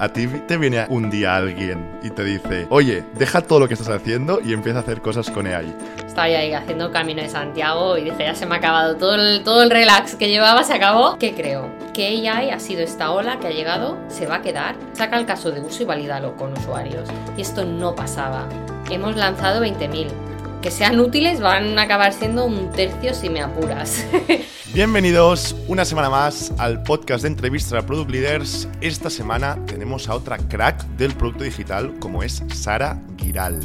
A ti te viene un día alguien y te dice, oye, deja todo lo que estás haciendo y empieza a hacer cosas con AI. Estaba ahí haciendo camino de Santiago y dije, ya se me ha acabado todo el, todo el relax que llevaba, se acabó. ¿Qué creo? Que AI ha sido esta ola que ha llegado, se va a quedar, saca el caso de uso y valídalo con usuarios. Y esto no pasaba. Hemos lanzado 20.000. Que sean útiles van a acabar siendo un tercio si me apuras. Bienvenidos una semana más al podcast de entrevistas a Product Leaders. Esta semana tenemos a otra crack del producto digital como es Sara Giral.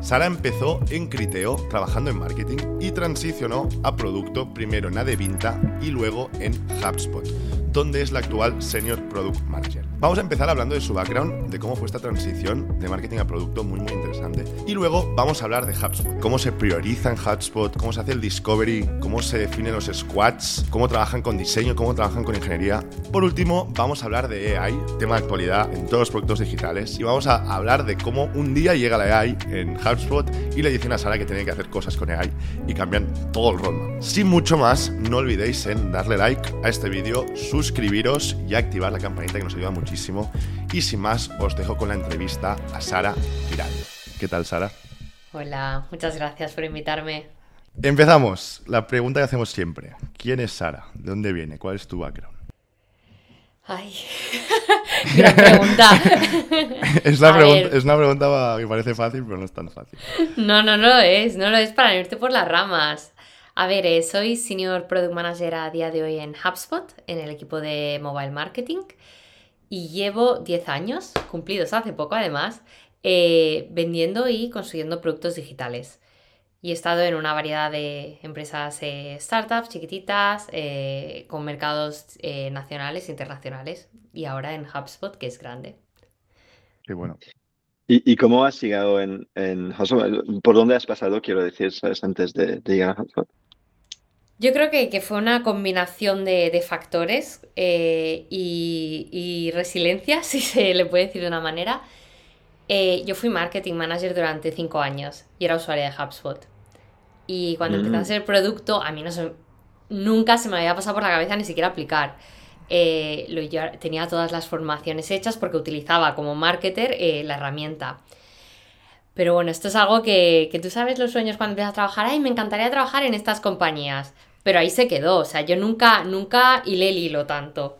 Sara empezó en Criteo trabajando en marketing y transicionó a producto primero en Adevinta y luego en HubSpot, donde es la actual Senior Product Manager. Vamos a empezar hablando de su background, de cómo fue esta transición de marketing a producto, muy muy interesante. Y luego vamos a hablar de HubSpot, cómo se prioriza en HubSpot, cómo se hace el discovery, cómo se definen los squads, cómo trabajan con diseño, cómo trabajan con ingeniería. Por último, vamos a hablar de AI, tema de actualidad en todos los productos digitales. Y vamos a hablar de cómo un día llega la AI en HubSpot y le dicen a Sara que tiene que hacer cosas con AI y cambian todo el roadmap. Sin mucho más, no olvidéis en darle like a este vídeo, y activar la campanita que nos ayuda muchísimo y sin más, os dejo con la entrevista a Sara Giral. ¿Qué tal, Sara? Hola, muchas gracias por invitarme. Empezamos. La pregunta que hacemos siempre. ¿Quién es Sara? ¿De dónde viene? ¿Cuál es tu background? Ay, gran pregunta. es, una pregunta que parece fácil, pero no es tan fácil. No, no, no lo es. No lo es para irte por las ramas. A ver, eh, soy Senior Product Manager a día de hoy en HubSpot, en el equipo de Mobile Marketing y llevo 10 años, cumplidos hace poco además, eh, vendiendo y construyendo productos digitales. Y he estado en una variedad de empresas eh, startups chiquititas, eh, con mercados nacionales e internacionales. Y ahora en HubSpot, que es grande. Qué bueno. ¿Y, cómo has llegado en, en HubSpot? ¿Por dónde has pasado, quiero decir, antes de, de llegar a HubSpot? Yo creo que, fue una combinación de, factores eh, y, resiliencia, si se le puede decir de una manera. Eh, yo fui marketing manager durante cinco años y era usuaria de HubSpot. Y cuando empecé a mm. hacer producto, a mí no nunca se me había pasado por la cabeza ni siquiera aplicar. Eh, lo, yo tenía todas las formaciones hechas porque utilizaba como marketer la herramienta. Pero bueno, esto es algo que, que, tú sabes los sueños cuando empiezas a trabajar. Ay, me encantaría trabajar en estas compañías. Pero ahí se quedó, o sea, yo nunca, nunca hilé el hilo tanto.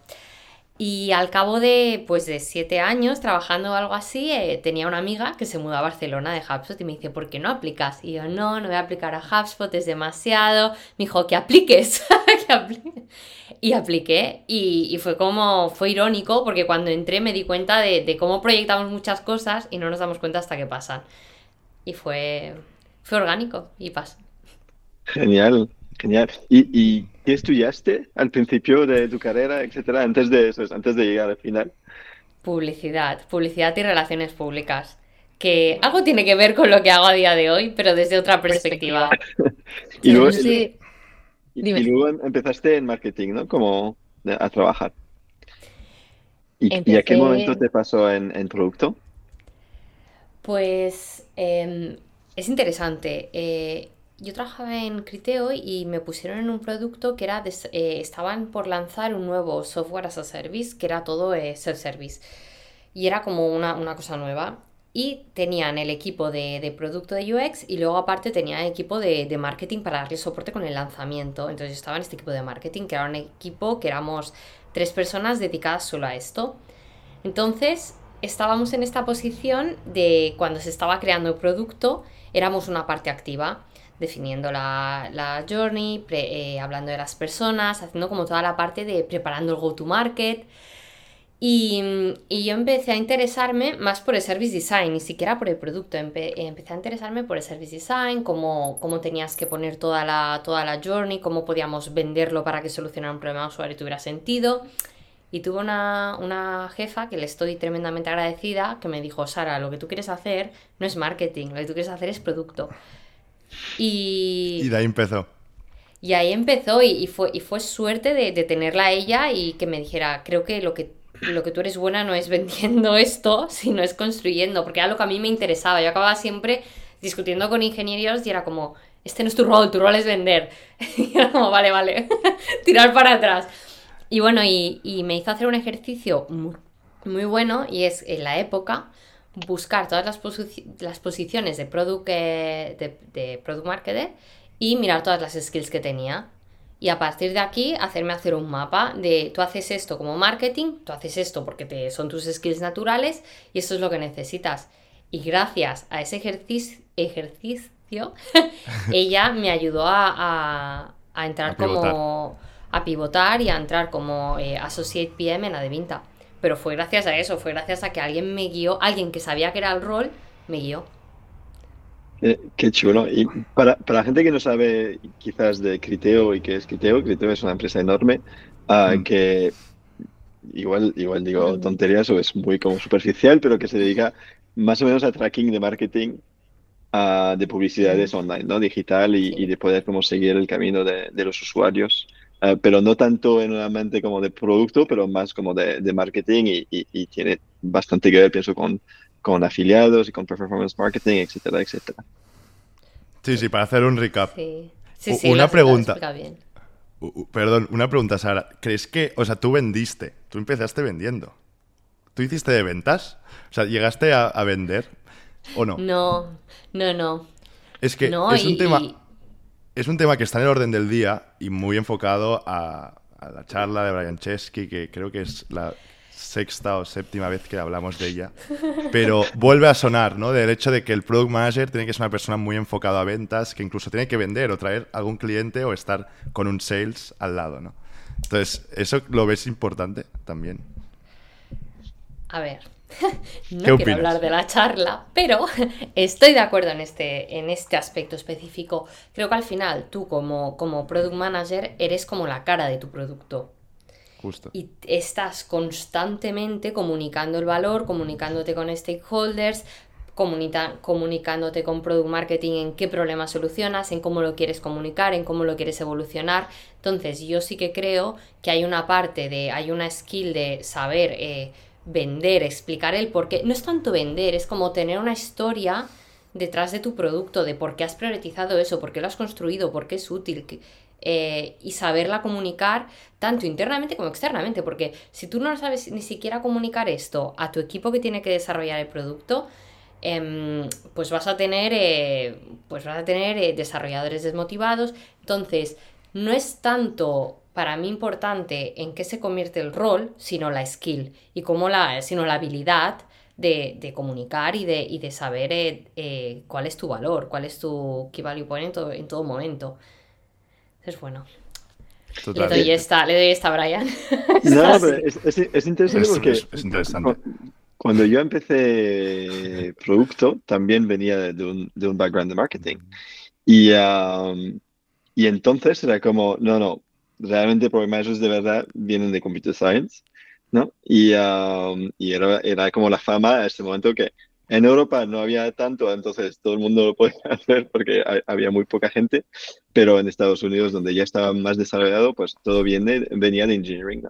Y al cabo de, pues, de siete años trabajando o algo así, eh, tenía una amiga que se mudó a Barcelona de HubSpot y me dice, ¿por qué no aplicas? Y yo, no, no voy a aplicar a HubSpot, es demasiado. Me dijo, que apliques, Y apliqué y, fue como, fue irónico porque cuando entré me di cuenta de, de, cómo proyectamos muchas cosas y no nos damos cuenta hasta que pasan. Y fue, fue orgánico y pasa. Genial. Genial. ¿Y, qué estudiaste al principio de tu carrera, etcétera, antes de eso, antes de llegar al final? Publicidad, publicidad y relaciones públicas. Que algo tiene que ver con lo que hago a día de hoy, pero desde otra perspectiva. y, luego, empezaste en marketing, ¿no? Como a trabajar. ¿Y, a qué momento te pasó en, producto? Pues em, es interesante. Eh, yo trabajaba en Criteo y me pusieron en un producto que era, eh, estaban por lanzar un nuevo software as a service, que era todo eh, self-service. Y era como una, cosa nueva. Y tenían el equipo de, producto de UX y luego aparte tenía equipo de, de, marketing para darle soporte con el lanzamiento. Entonces yo estaba en este equipo de marketing, que era un equipo que éramos tres personas dedicadas solo a esto. Entonces estábamos en esta posición de cuando se estaba creando el producto, éramos una parte activa definiendo la, journey, eh, hablando de las personas, haciendo como toda la parte de preparando el go-to-market. Y, yo empecé a interesarme más por el service design, ni siquiera por el producto. empecé a interesarme por el service design, cómo, cómo tenías que poner toda la, toda la journey, cómo podíamos venderlo para que solucionara un problema de usuario y tuviera sentido. Y tuve una, una, jefa que le estoy tremendamente agradecida, que me dijo, Sara, lo que tú quieres hacer no es marketing, lo que tú quieres hacer es producto. Y, de ahí empezó. Y ahí empezó y, fue, y fue suerte de, tenerla a ella y que me dijera, creo que lo que lo que tú eres buena no es vendiendo esto, sino es construyendo, porque era lo que a mí me interesaba. Yo acababa siempre discutiendo con ingenieros y era como, este no es tu rol, tu rol es vender. Y era como, vale, vale, tirar para atrás. Y bueno, y, me hizo hacer un ejercicio muy bueno y es en la época buscar todas las, las posiciones de product, eh, de, de product marketer y mirar todas las skills que tenía. Y a partir de aquí, hacerme hacer un mapa de tú haces esto como marketing, tú haces esto porque te, son tus skills naturales y eso es lo que necesitas. Y gracias a ese ejercicio, ejercicio ella me ayudó a, a, entrar como a pivotar y a entrar como eh, Associate PM en Adevinta. Pero fue gracias a eso, fue gracias a que alguien me guió, alguien que sabía que era el rol, me guió. Eh, qué chulo. Y para, para, la gente que no sabe quizás de Criteo y qué es Criteo, Criteo es una empresa enorme uh, mm. que igual, igual digo tonterías o es muy como superficial, pero que se dedica más o menos a tracking de marketing uh, de publicidades online, ¿no? Digital y, y, de poder como seguir el camino de, de los usuarios. Uh, pero no tanto en una mente como de producto, pero más como de, de marketing y, y, y, tiene bastante que ver, pienso, con, con afiliados y con performance marketing, etcétera, etcétera. Sí, sí, para hacer un recap. Sí, sí, sí Una pregunta. Bien. Perdón, una pregunta, Sara. ¿Crees que, o sea, tú vendiste, tú empezaste vendiendo? ¿Tú hiciste de ventas? O sea, ¿llegaste a, vender o no? No, no, no. Es que es un tema... Es un tema que está en el orden del día y muy enfocado a, a la charla de Brian Chesky, que creo que es la sexta o séptima vez que hablamos de ella, pero vuelve a sonar, ¿no? Del hecho de que el product manager tiene que ser una persona muy enfocada a ventas, que incluso tiene que vender o traer algún cliente o estar con un sales al lado, ¿no? Entonces, ¿eso lo ves importante también? A ver, no quiero hablar de la charla, pero estoy de acuerdo en este, en este aspecto específico. Creo que al final tú como, como product manager eres como la cara de tu producto. Y estás constantemente comunicando el valor, comunicándote con stakeholders, comunicándote con product marketing en qué problema solucionas, en cómo lo quieres comunicar, en cómo lo quieres evolucionar. Entonces, yo sí que creo que hay una parte de, hay una skill de saber eh, vender, explicar el por qué. No es tanto vender, es como tener una historia detrás de tu producto, de por qué has priorizado eso, por qué lo has construido, por qué es útil, eh, y saberla comunicar tanto internamente como externamente, porque si tú no sabes ni siquiera comunicar esto a tu equipo que tiene que desarrollar el producto, em, pues vas a tener, eh, pues vas a tener eh, desarrolladores desmotivados. Entonces, no es tanto para mí importante en qué se convierte el rol, sino la skill y cómo la, sino la habilidad de, de comunicar y de, y de saber cuál es tu valor, cuál es tu key value point en todo momento. Es bueno. Le doy esta, le doy esta a Brian. No, pero es, interesante porque cuando yo empecé producto también venía de un, de un background de marketing. Y, um, y entonces era como, no, no, realmente programadores de verdad vienen de computer science, ¿no? Y, um, y era, era como la fama a este momento que en Europa no había tanto, entonces todo el mundo lo podía hacer porque había muy poca gente, pero en Estados Unidos, donde ya estaba más desarrollado, pues todo viene, venía de engineering.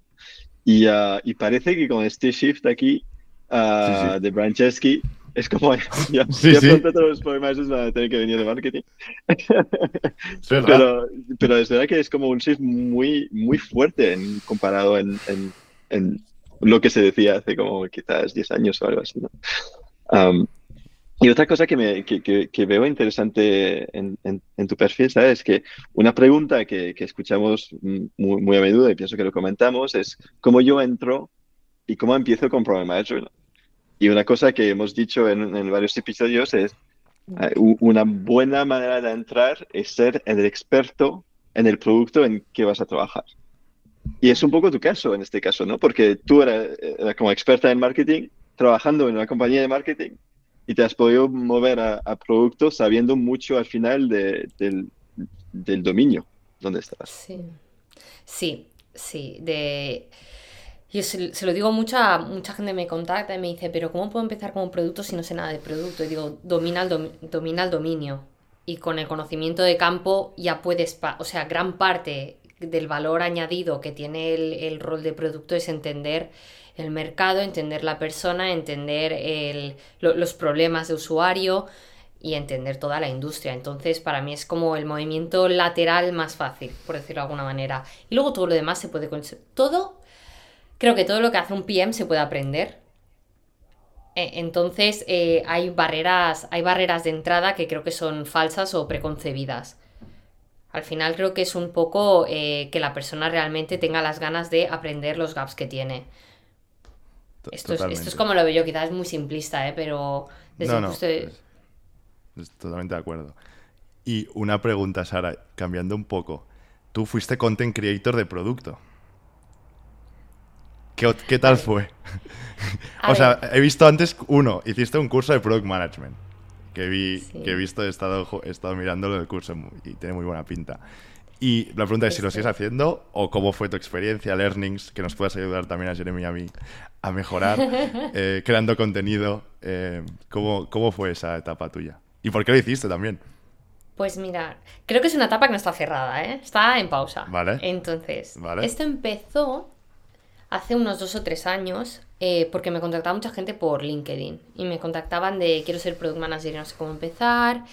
Y, uh, y, parece que con este shift aquí uh, de Branchesky, es como ya, sí, pronto todos los problemas van a tener que venir de marketing. pero, pero es verdad que es como un shift muy, muy fuerte en, comparado en, en, en, lo que se decía hace como quizás 10 años o algo así. ¿no? y otra cosa que, me, que, que, veo interesante en, en, tu perfil, ¿sabes? Que una pregunta que, que escuchamos muy, muy, a menudo y pienso que lo comentamos es cómo yo entro y cómo empiezo con Problem Management. Y una cosa que hemos dicho en, en varios episodios es eh, una buena manera de entrar es ser el experto en el producto en que vas a trabajar. Y es un poco tu caso en este caso, ¿no? Porque tú eras, eras como experta en marketing trabajando en una compañía de marketing y te has podido mover a, productos sabiendo mucho al final de, del, del, dominio donde estás. Sí, sí, sí. De... Yo se, lo digo mucha mucha gente me contacta y me dice, pero ¿cómo puedo empezar con producto si no sé nada de producto? Y digo, domina el, domina el dominio. Y con el conocimiento de campo ya puedes, o sea, gran parte del valor añadido que tiene el, el rol de producto es entender el mercado, entender la persona, entender el, los problemas de usuario y entender toda la industria. Entonces, para mí es como el movimiento lateral más fácil, por decirlo de alguna manera. Y luego todo lo demás se puede... Todo, creo que todo lo que hace un PM se puede aprender Eh, entonces eh, hay barreras, hay barreras de entrada que creo que son falsas o preconcebidas. Al final creo que es un poco eh, que la persona realmente tenga las ganas de aprender los gaps que tiene. Esto es, esto es, como lo veo yo, quizás es muy simplista, ¿eh? pero desde no, totalmente de acuerdo. Y una pregunta, Sara, cambiando un poco. Tú fuiste content creator de producto. ¿Qué, tal fue? o sea, he visto antes, uno, hiciste un curso de Product Management, que, vi, que he visto, he estado, he estado mirándolo del curso y tiene muy buena pinta. Y la pregunta es si lo sigues haciendo o cómo fue tu experiencia, learnings, que nos puedas ayudar también a Jeremy y a mí a mejorar, eh, creando contenido. Eh, ¿cómo, ¿Cómo fue esa etapa tuya? ¿Y por qué lo hiciste también? Pues mira, creo que es una etapa que no está cerrada, ¿eh? Está en pausa. Vale. Entonces, esto empezó hace unos dos o tres años eh, porque me contactaba mucha gente por LinkedIn y me contactaban de quiero ser product manager y no sé cómo empezar.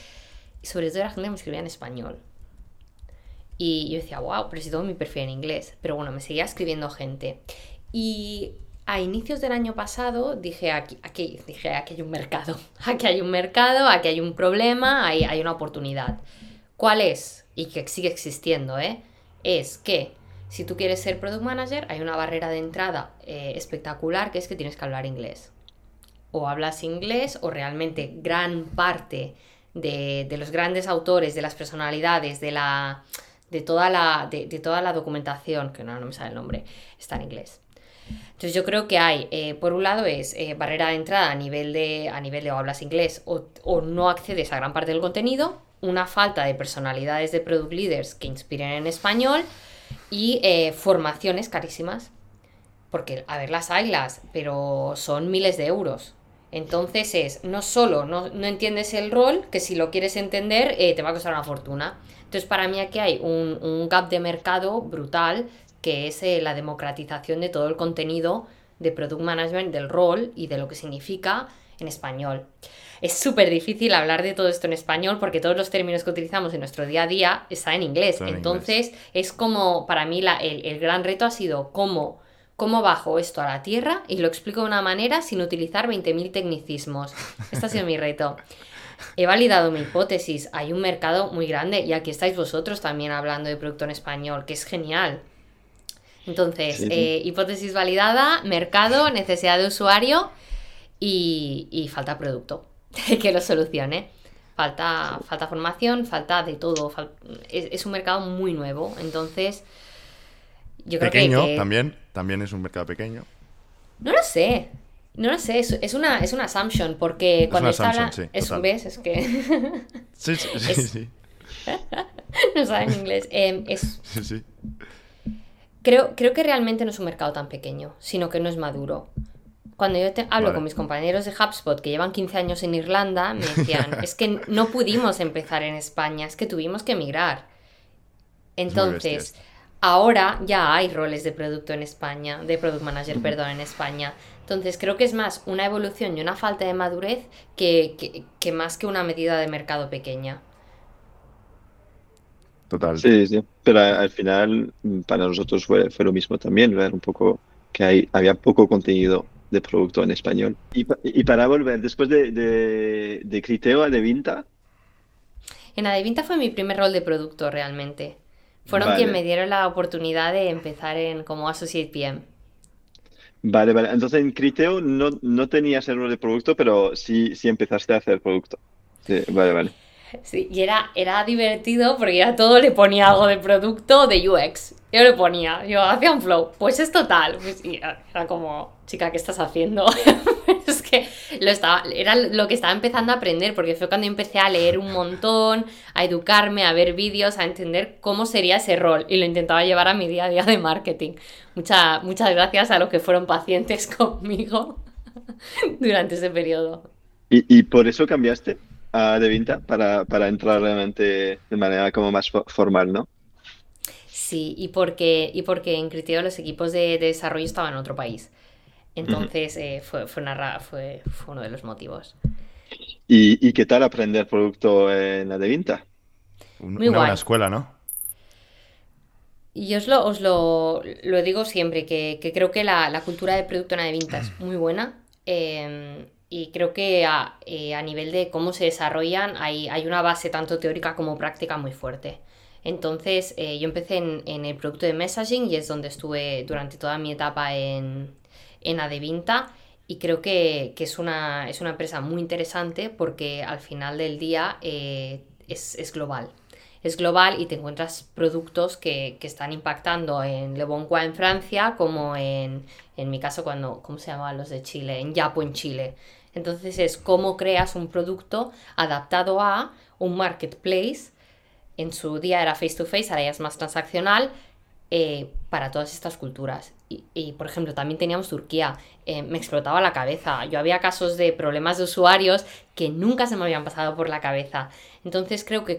Y sobre todo la gente me escribía en español. Y yo decía, wow, pero si todo mi perfil en inglés. Pero bueno, me seguía escribiendo gente. Y a inicios del año pasado dije, aquí, aquí, dije, aquí hay un mercado. Aquí hay un mercado, aquí hay un problema, hay, hay una oportunidad. ¿Cuál es? Y que sigue existiendo, ¿eh? Es que si tú quieres ser product manager, hay una barrera de entrada eh, espectacular que es que tienes que hablar inglés. O hablas inglés o realmente gran parte de, los grandes autores, de las personalidades, de, la, de, toda, la, de, toda la documentación, que no, no me sale el nombre, está en inglés. Entonces yo creo que hay, eh, por un lado es eh, barrera de entrada a nivel de, a nivel de o hablas inglés o, o, no accedes a gran parte del contenido, una falta de personalidades de product leaders que inspiren en español y eh, formaciones carísimas. Porque, a ver, las hay las, pero son miles de euros. Entonces es, no solo no, entiendes el rol, que si lo quieres entender eh, te va a costar una fortuna. Entonces para mí aquí hay un, gap de mercado brutal, que es eh, la democratización de todo el contenido de Product Management, del rol y de lo que significa en español es súper difícil hablar de todo esto en español porque todos los términos que utilizamos en nuestro día a día están en inglés. Entonces, es como, para mí, la, el, gran reto ha sido cómo, cómo bajo esto a la tierra y lo explico de una manera sin utilizar 20.000 tecnicismos. Este ha sido mi reto. He validado mi hipótesis, hay un mercado muy grande y aquí estáis vosotros también hablando de producto en español, que es genial. Entonces, eh, hipótesis validada, mercado, necesidad de usuario y falta producto. que lo solucione. Falta, falta formación, falta de todo. es, un mercado muy nuevo. Entonces, yo creo pequeño, que, también. También es un mercado pequeño. No lo sé. No lo sé, es, una, es una assumption, porque cuando está es un ¿Ves? Es que... sí, sí, sí, no sabe en inglés. Em, es... Sí, sí. Creo, creo que realmente no es un mercado tan pequeño, sino que no es maduro. Cuando yo hablo con mis compañeros de HubSpot que llevan 15 años en Irlanda, me decían, es que no pudimos empezar en España, es que tuvimos que emigrar. Entonces, ahora ya hay roles de producto en España, de product manager, perdón, en España. Entonces, creo que es más una evolución y una falta de madurez que, más que una medida de mercado pequeña. Total. Sí, sí. Pero al final, para nosotros fue, fue lo mismo también, ver un poco que hay, había poco contenido de producto en español. Y, y para volver, después de, de, de Criteo a Devinta. En Adevinta fue mi primer rol de producto realmente. Fueron quienes me dieron la oportunidad de empezar en como Associate PM. Vale, vale. Entonces en Criteo no, no tenías el rol de producto, pero sí, sí empezaste a hacer producto. vale, vale. Sí, y era, era divertido porque a todo le ponía algo de producto de UX. Yo le ponía, yo hacía un flow, pues es total. Pues, era como, chica, ¿qué estás haciendo? es que lo estaba, era lo que estaba empezando a aprender, porque fue cuando empecé a leer un montón, a educarme, a ver vídeos, a entender cómo sería ese rol. Y lo intentaba llevar a mi día a día de marketing. Mucha, muchas gracias a los que fueron pacientes conmigo durante ese periodo. ¿Y, y por eso cambiaste? A Devinta para, para entrar realmente de manera como más formal, ¿no? Sí, y porque, y porque en Criteo los equipos de, desarrollo estaban en otro país. Entonces eh, fue, fue, una, fue, fue, uno de los motivos. ¿Y, ¿Y, qué tal aprender producto en la Devinta? Muy una buena escuela, ¿no? Y os lo, os lo, lo digo siempre, que, que creo que la, la, cultura de producto en Adevinta es muy buena. Eh, y creo que a, nivel de cómo se desarrollan hay, hay, una base tanto teórica como práctica muy fuerte. Entonces yo empecé en, el producto de messaging y es donde estuve durante toda mi etapa en, en Adevinta y creo que, es, una, es, una, empresa muy interesante porque al final del día es, es global es global y te encuentras productos que, están impactando en Le Bon en Francia, como en, en mi caso, cuando, ¿cómo se llamaban los de Chile? En Yapo en Chile. Entonces es cómo creas un producto adaptado a un marketplace. En su día era face to face, ahora ya es más transaccional, eh, para todas estas culturas. Y, por ejemplo, también teníamos Turquía. Eh, me explotaba la cabeza. Yo había casos de problemas de usuarios que nunca se me habían pasado por la cabeza. Entonces creo que,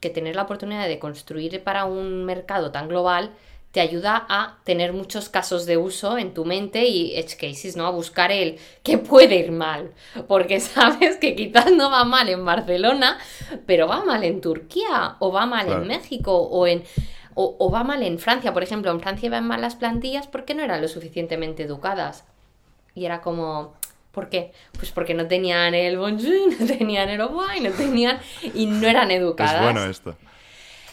que tener la oportunidad de construir para un mercado tan global te ayuda a tener muchos casos de uso en tu mente y edge cases, ¿no? A buscar el que puede ir mal. Porque sabes que quizás no va mal en Barcelona, pero va mal en Turquía, o va mal en México, o en. O, va mal en Francia, por ejemplo, en Francia iban mal las plantillas porque no eran lo suficientemente educadas. Y era como, ¿por qué? Pues porque no tenían el bonjour, no tenían el au no tenían y no eran educadas. Es bueno esto.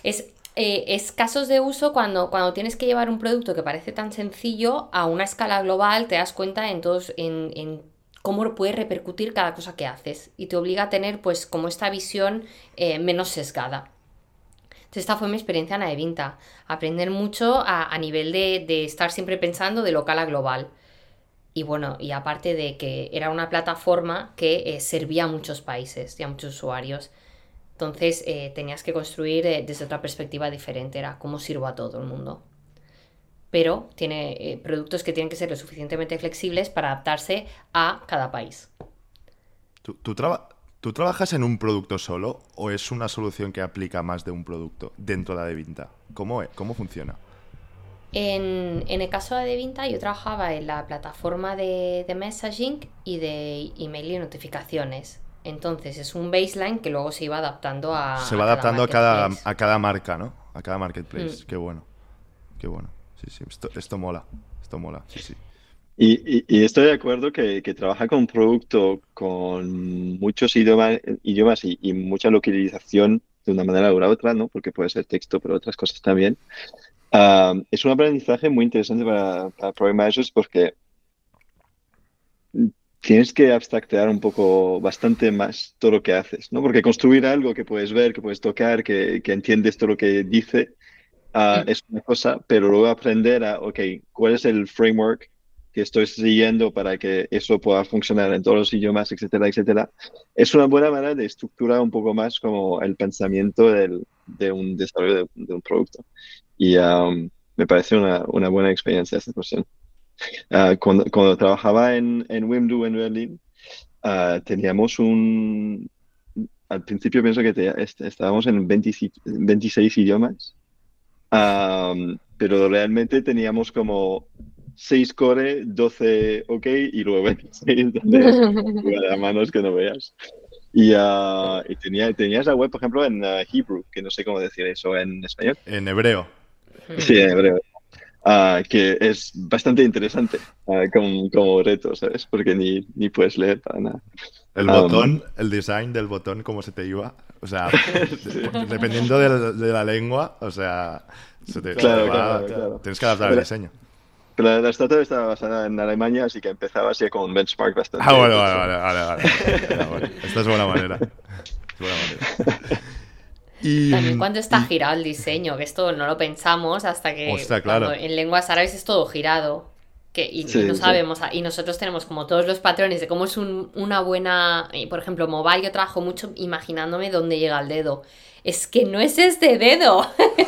Es, eh, es casos de uso cuando, cuando tienes que llevar un producto que parece tan sencillo a una escala global, te das cuenta en todos, en, en cómo puede repercutir cada cosa que haces y te obliga a tener pues como esta visión eh, menos sesgada esta fue mi experiencia en Adevinta. Aprender mucho a, nivel de, estar siempre pensando de local a global. Y bueno, y aparte de que era una plataforma que eh, servía a muchos países y a muchos usuarios. Entonces eh, tenías que construir eh, desde otra perspectiva diferente, era cómo sirvo a todo el mundo. Pero tiene productos que tienen que ser lo suficientemente flexibles para adaptarse a cada país. ¿Tú, tú, ¿Tú trabajas en un producto solo o es una solución que aplica más de un producto dentro de Adevinta? ¿Cómo, ¿Cómo funciona? En, el caso de Adevinta yo trabajaba en la plataforma de, messaging y de email y notificaciones. Entonces es un baseline que luego se iba adaptando a... Se va adaptando a cada, a cada marca, ¿no? A cada marketplace. Mm. Qué bueno. Qué bueno. Sí, sí. Esto, esto mola. Esto mola. Sí, sí. Y, estoy de acuerdo que, trabaja con un producto con muchos idiomas, idiomas y, mucha localización de una manera u otra, ¿no? Porque puede ser texto, pero otras cosas también. Ah, es un aprendizaje muy interesante para, para Project porque tienes que abstractear un poco, bastante más todo lo que haces, ¿no? Porque construir algo que puedes ver, que puedes tocar, que, que entiendes todo lo que dice, ah, es una cosa, pero luego aprender a, ok, ¿cuál es el framework que estoy siguiendo para que eso pueda funcionar en todos los idiomas, etcétera, etcétera, es una buena manera de estructurar un poco más como el pensamiento del, de un desarrollo de, un producto. Y um, me parece una, una, buena experiencia esta cuestión. Uh, cuando, cuando, trabajaba en, en Wimdu en Berlín, uh, teníamos un... Al principio pienso que estábamos en 26 idiomas, um, pero realmente teníamos como 6 core, 12 ok y luego 26 donde a manos que no veas. Y, uh, y tenía, tenía esa web, por ejemplo, en uh, Hebrew, que no sé cómo decir eso en español. En hebreo. Sí, en hebreo. Uh, que es bastante interesante como, como, reto, ¿sabes? Porque ni, ni puedes leer para nada. El botón, um, el design del botón, cómo se te iba. O sea, dependiendo de, de, la lengua, o sea, se te, claro, claro, tienes que adaptar el diseño. Pero la startup estaba basada en Alemania, así que empezaba así con un benchmark bastante. Ah, bueno, vale, vale, vale, vale. Esta es buena manera. Es buena manera. Y... También cuando está girado el diseño, que esto no lo pensamos hasta que claro. en lenguas árabes es todo girado. Que, y, no sabemos, y nosotros tenemos como todos los patrones de cómo es una buena, por ejemplo, mobile, yo trabajo mucho imaginándome dónde llega el dedo es que no es este dedo.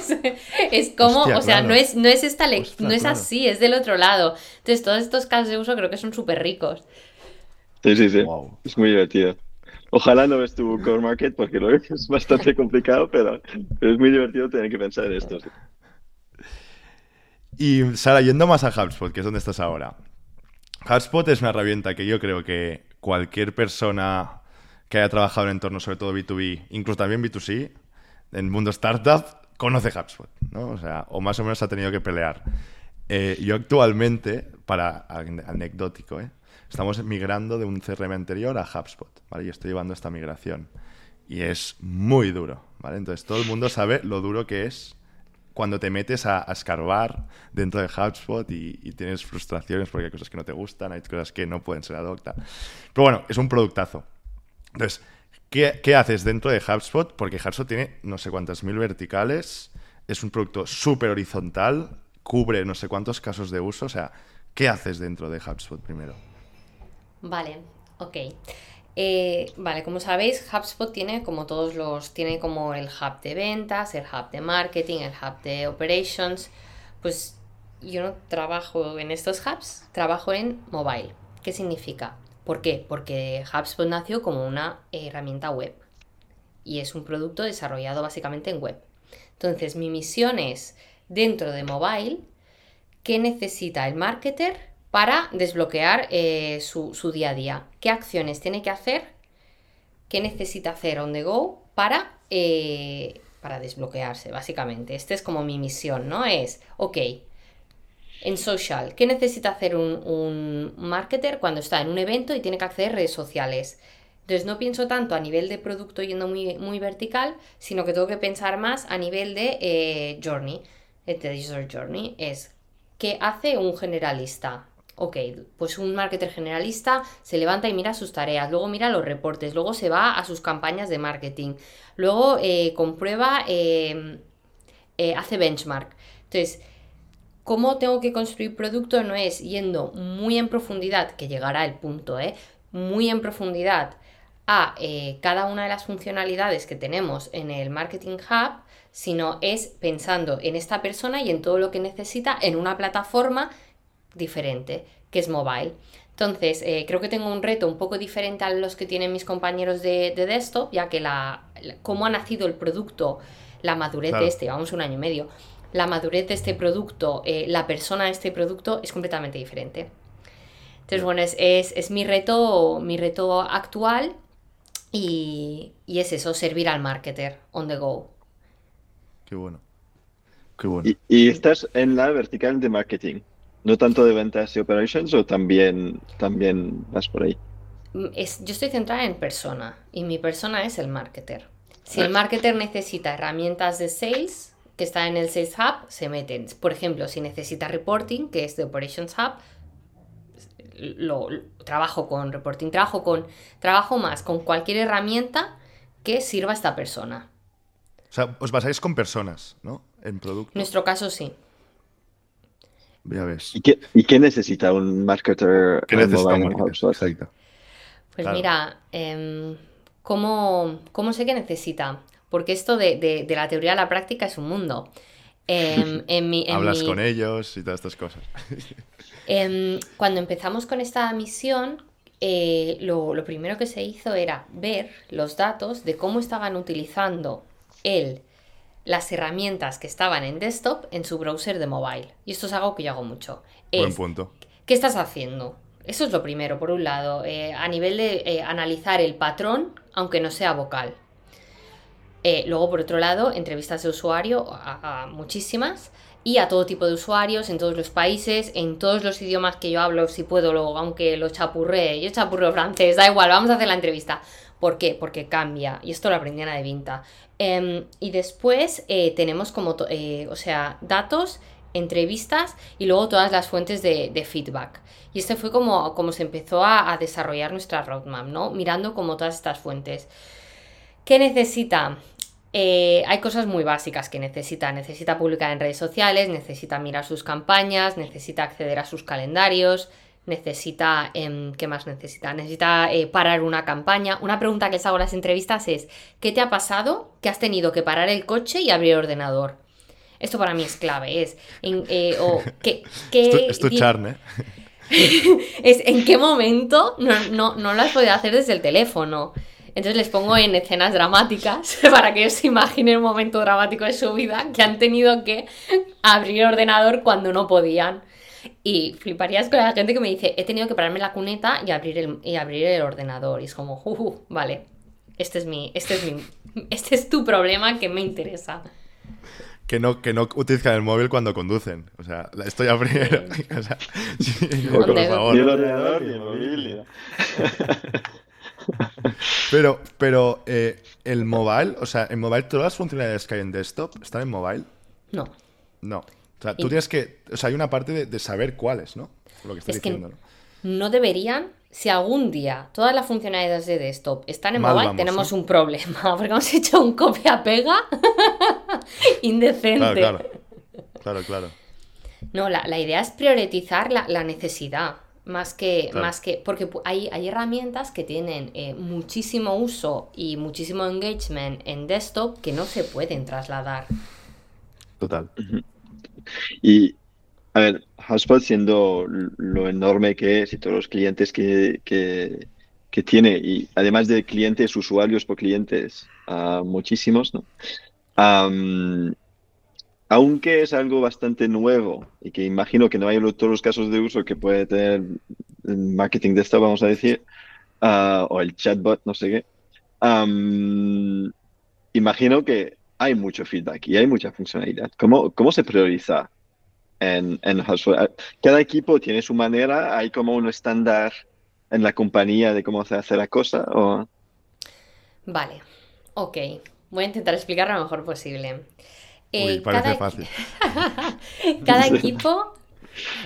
es, como, o sea, no, es, no es esta no es así, es del otro lado. Entonces, todos estos casos de uso creo que son súper ricos. Sí, sí, sí. Es muy divertido. Ojalá no ves tu core market porque lo es bastante complicado, pero, es muy divertido tener que pensar en esto. Y Sara, yendo más a HubSpot, que es donde estás ahora. HubSpot es una herramienta que yo creo que cualquier persona que haya trabajado en entornos, sobre todo B2B, incluso también B2C, en el mundo startup conoce HubSpot, ¿no? O sea, o más o menos ha tenido que pelear. Eh, yo actualmente, para anecdótico, ¿eh? estamos migrando de un CRM anterior a HubSpot, ¿vale? Y estoy llevando esta migración. Y es muy duro, ¿vale? Entonces todo el mundo sabe lo duro que es cuando te metes a, escarbar dentro de HubSpot y, tienes frustraciones porque hay cosas que no te gustan, hay cosas que no pueden ser adopta. Pero bueno, es un productazo. Entonces, ¿qué, ¿qué, haces dentro de HubSpot? Porque HubSpot tiene no sé cuántas mil verticales, es un producto súper horizontal, cubre no sé cuántos casos de uso, o sea, ¿qué haces dentro de HubSpot primero? Vale, ok. Eh, vale, como sabéis, HubSpot tiene como todos los, tiene como el hub de ventas, el hub de marketing, el hub de operations. Pues yo no trabajo en estos hubs, trabajo en mobile. ¿Qué significa? ¿Por qué? Porque HubSpot nació como una herramienta web y es un producto desarrollado básicamente en web. Entonces, mi misión es, dentro de mobile, ¿qué necesita el marketer para desbloquear eh, su, día a día. ¿Qué acciones tiene que hacer? ¿Qué necesita hacer on the go para, eh, para desbloquearse, básicamente? Esta es como mi misión, ¿no? Es, ok, en social, ¿qué necesita hacer un, un marketer cuando está en un evento y tiene que acceder a redes sociales? Entonces no pienso tanto a nivel de producto yendo muy, muy vertical, sino que tengo que pensar más a nivel de eh, journey. User journey es ¿qué hace un generalista? ok, pues un marketer generalista se levanta y mira sus tareas, luego mira los reportes, luego se va a sus campañas de marketing, luego eh, comprueba, eh, hace benchmark. Entonces, ¿cómo tengo que construir producto? No es yendo muy en profundidad, que llegará el punto, ¿eh? Muy en profundidad a cada una de las funcionalidades que tenemos en el Marketing Hub, sino es pensando en esta persona y en todo lo que necesita en una plataforma diferente, que es mobile. Entonces, eh, creo que tengo un reto un poco diferente a los que tienen mis compañeros de, desktop, ya que la, cómo ha nacido el producto, la madurez de este, vamos un año y medio, la madurez de este producto, eh, la persona de este producto es completamente diferente. Entonces, bueno, es, es, mi, reto, mi reto actual y, es eso, servir al marketer on the go. Qué bueno. Qué bueno. Y, y estás en la vertical de marketing. ¿No tanto de ventas y operations o también, también vas por ahí? Mm, es, yo estoy centrada en persona y mi persona es el marketer. Si el marketer necesita herramientas de sales que está en el Sales Hub, se meten. Por ejemplo, si necesita reporting, que es de Operations Hub, lo, trabajo con reporting, trabajo con trabajo más con cualquier herramienta que sirva a esta persona. O sea, os basáis con personas, ¿no? En producto. En nuestro caso sí. Ya ves. ¿Y qué, y qué necesita un marketer? ¿Qué necesita un marketer? Exacto. Pues mira, eh, ¿cómo, sé qué necesita? Porque esto de, la teoría a la práctica es un mundo. Em, Hablas con ellos y todas estas cosas. Em, cuando empezamos con esta misión, eh, lo, lo, primero que se hizo era ver los datos de cómo estaban utilizando el las herramientas que estaban en desktop en su browser de mobile. Y esto es algo que yo hago mucho. Buen punto. ¿Qué estás haciendo? Eso es lo primero, por un lado, eh, a nivel de eh, analizar el patrón, aunque no sea vocal. Eh, luego, por otro lado, entrevistas de usuario, a, muchísimas, y a todo tipo de usuarios, en todos los países, en todos los idiomas que yo hablo, si puedo, luego, aunque lo chapurré, yo chapurro francés, da igual, vamos a hacer la entrevista. ¿Por qué? Porque cambia, y esto lo aprendí en Vinta. Em, y después eh, tenemos como, eh, o sea, datos, entrevistas y luego todas las fuentes de, feedback. Y este fue como, como se empezó a, desarrollar nuestra roadmap, ¿no? Mirando como todas estas fuentes. ¿Qué necesita? Eh, hay cosas muy básicas que necesita. Necesita publicar en redes sociales, necesita mirar sus campañas, necesita acceder a sus calendarios, necesita, em, ¿qué más necesita? Necesita eh, parar una campaña. Una pregunta que les hago en las entrevistas es, ¿qué te ha pasado que has tenido que parar el coche y abrir el ordenador? Esto para mí es clave, es, en, eh, o, ¿qué, es tu charne. es en qué momento no, no, lo has podido hacer desde el teléfono. Entonces les pongo en escenas dramáticas para que ellos se imaginen un momento dramático de su vida que han tenido que abrir el ordenador cuando no podían. Y fliparías con la gente que me dice, he tenido que pararme la cuneta y abrir el, y abrir el ordenador. Y es como, uh, vale, este es mi, este es mi, este es tu problema que me interesa. que no, que no utilizan el móvil cuando conducen. O sea, esto ya primero. O sea, sí, por favor. Ni el ordenador, ni el móvil. Pero, pero eh, el mobile, o sea, en mobile todas las funcionalidades que hay en desktop están en mobile. No. No. O sea, tú Y- tienes que. O sea, hay una parte de, de saber cuáles, ¿no? Lo que estás Es que diciendo, ¿no? no deberían. Si algún día todas las funcionalidades de desktop están en Mal mobile, vamos, tenemos ¿eh? un problema. Porque hemos hecho un copia-pega indecente. Claro, claro. Claro, claro. No, la, la idea es priorizar la, la necesidad. Más que, Claro. más que, porque pu- hay, hay herramientas que tienen eh, muchísimo uso y muchísimo engagement en desktop que no se pueden trasladar. Total. Y, a ver, HubSpot siendo lo enorme que es y todos los clientes que, que, que tiene, y además de clientes, usuarios por clientes, ah, muchísimos, ¿no? Aunque es algo bastante nuevo y que imagino que no hay todos los casos de uso que puede tener el marketing de esto, vamos a decir, ah, o el chatbot, no sé qué, am, imagino que hay mucho feedback y hay mucha funcionalidad. ¿Cómo, cómo se prioriza en, en? Ah, Cada equipo tiene su manera, hay como un estándar en la compañía de cómo se hace la cosa, o Vale, ok. Voy a intentar explicarlo lo mejor posible. Eh, Uy, parece cada- fácil. Cada equipo,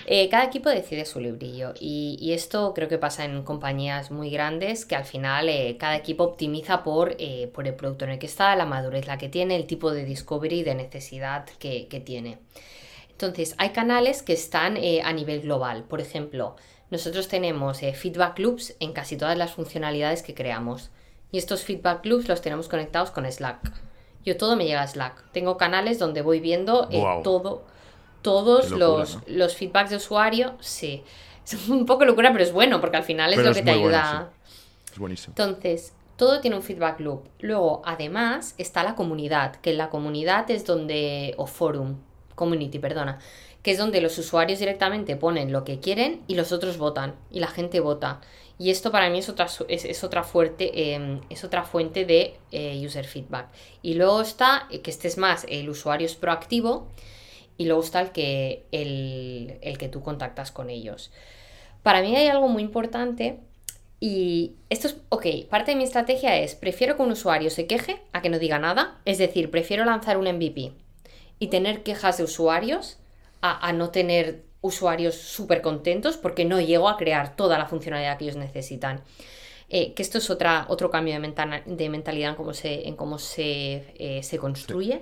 eh, cada equipo decide su librillo y, y esto creo que pasa en compañías muy grandes que al final eh, cada equipo optimiza por, eh, por el producto en el que está, la madurez la que tiene, el tipo de discovery de necesidad que, que tiene. Entonces, hay canales que están a nivel global. Por ejemplo, nosotros tenemos feedback loops en casi todas las funcionalidades que creamos. Y estos feedback loops los tenemos conectados con Slack. Yo todo me llega a Slack. Tengo canales donde voy viendo eh, todo, todos locura, los, ¿no? los feedbacks de usuario. Sí, es un poco locura, pero es bueno porque al final es Pero lo es que te bueno, ayuda. Es buenísimo. Entonces, todo tiene un feedback loop. Luego, además, está la comunidad, que la comunidad es donde, o forum, community, perdona, que es donde los usuarios directamente ponen lo que quieren y los otros votan, y la gente vota. Y esto para mí es otra, es, es otra, fuerte, eh, es otra fuente de eh, user feedback. Y luego está, eh, que este es más, el usuario es proactivo, y luego está el que, el, el que tú contactas con ellos. Para mí hay algo muy importante y esto es, ok, parte de mi estrategia es, prefiero que un usuario se queje a que no diga nada, es decir, prefiero lanzar un MVP y tener quejas de usuarios a, a no tener usuarios súper contentos porque no llego a crear toda la funcionalidad que ellos necesitan. Eh, que esto es otra, otro cambio de, mental- de mentalidad en cómo se, en cómo se, eh, se construye.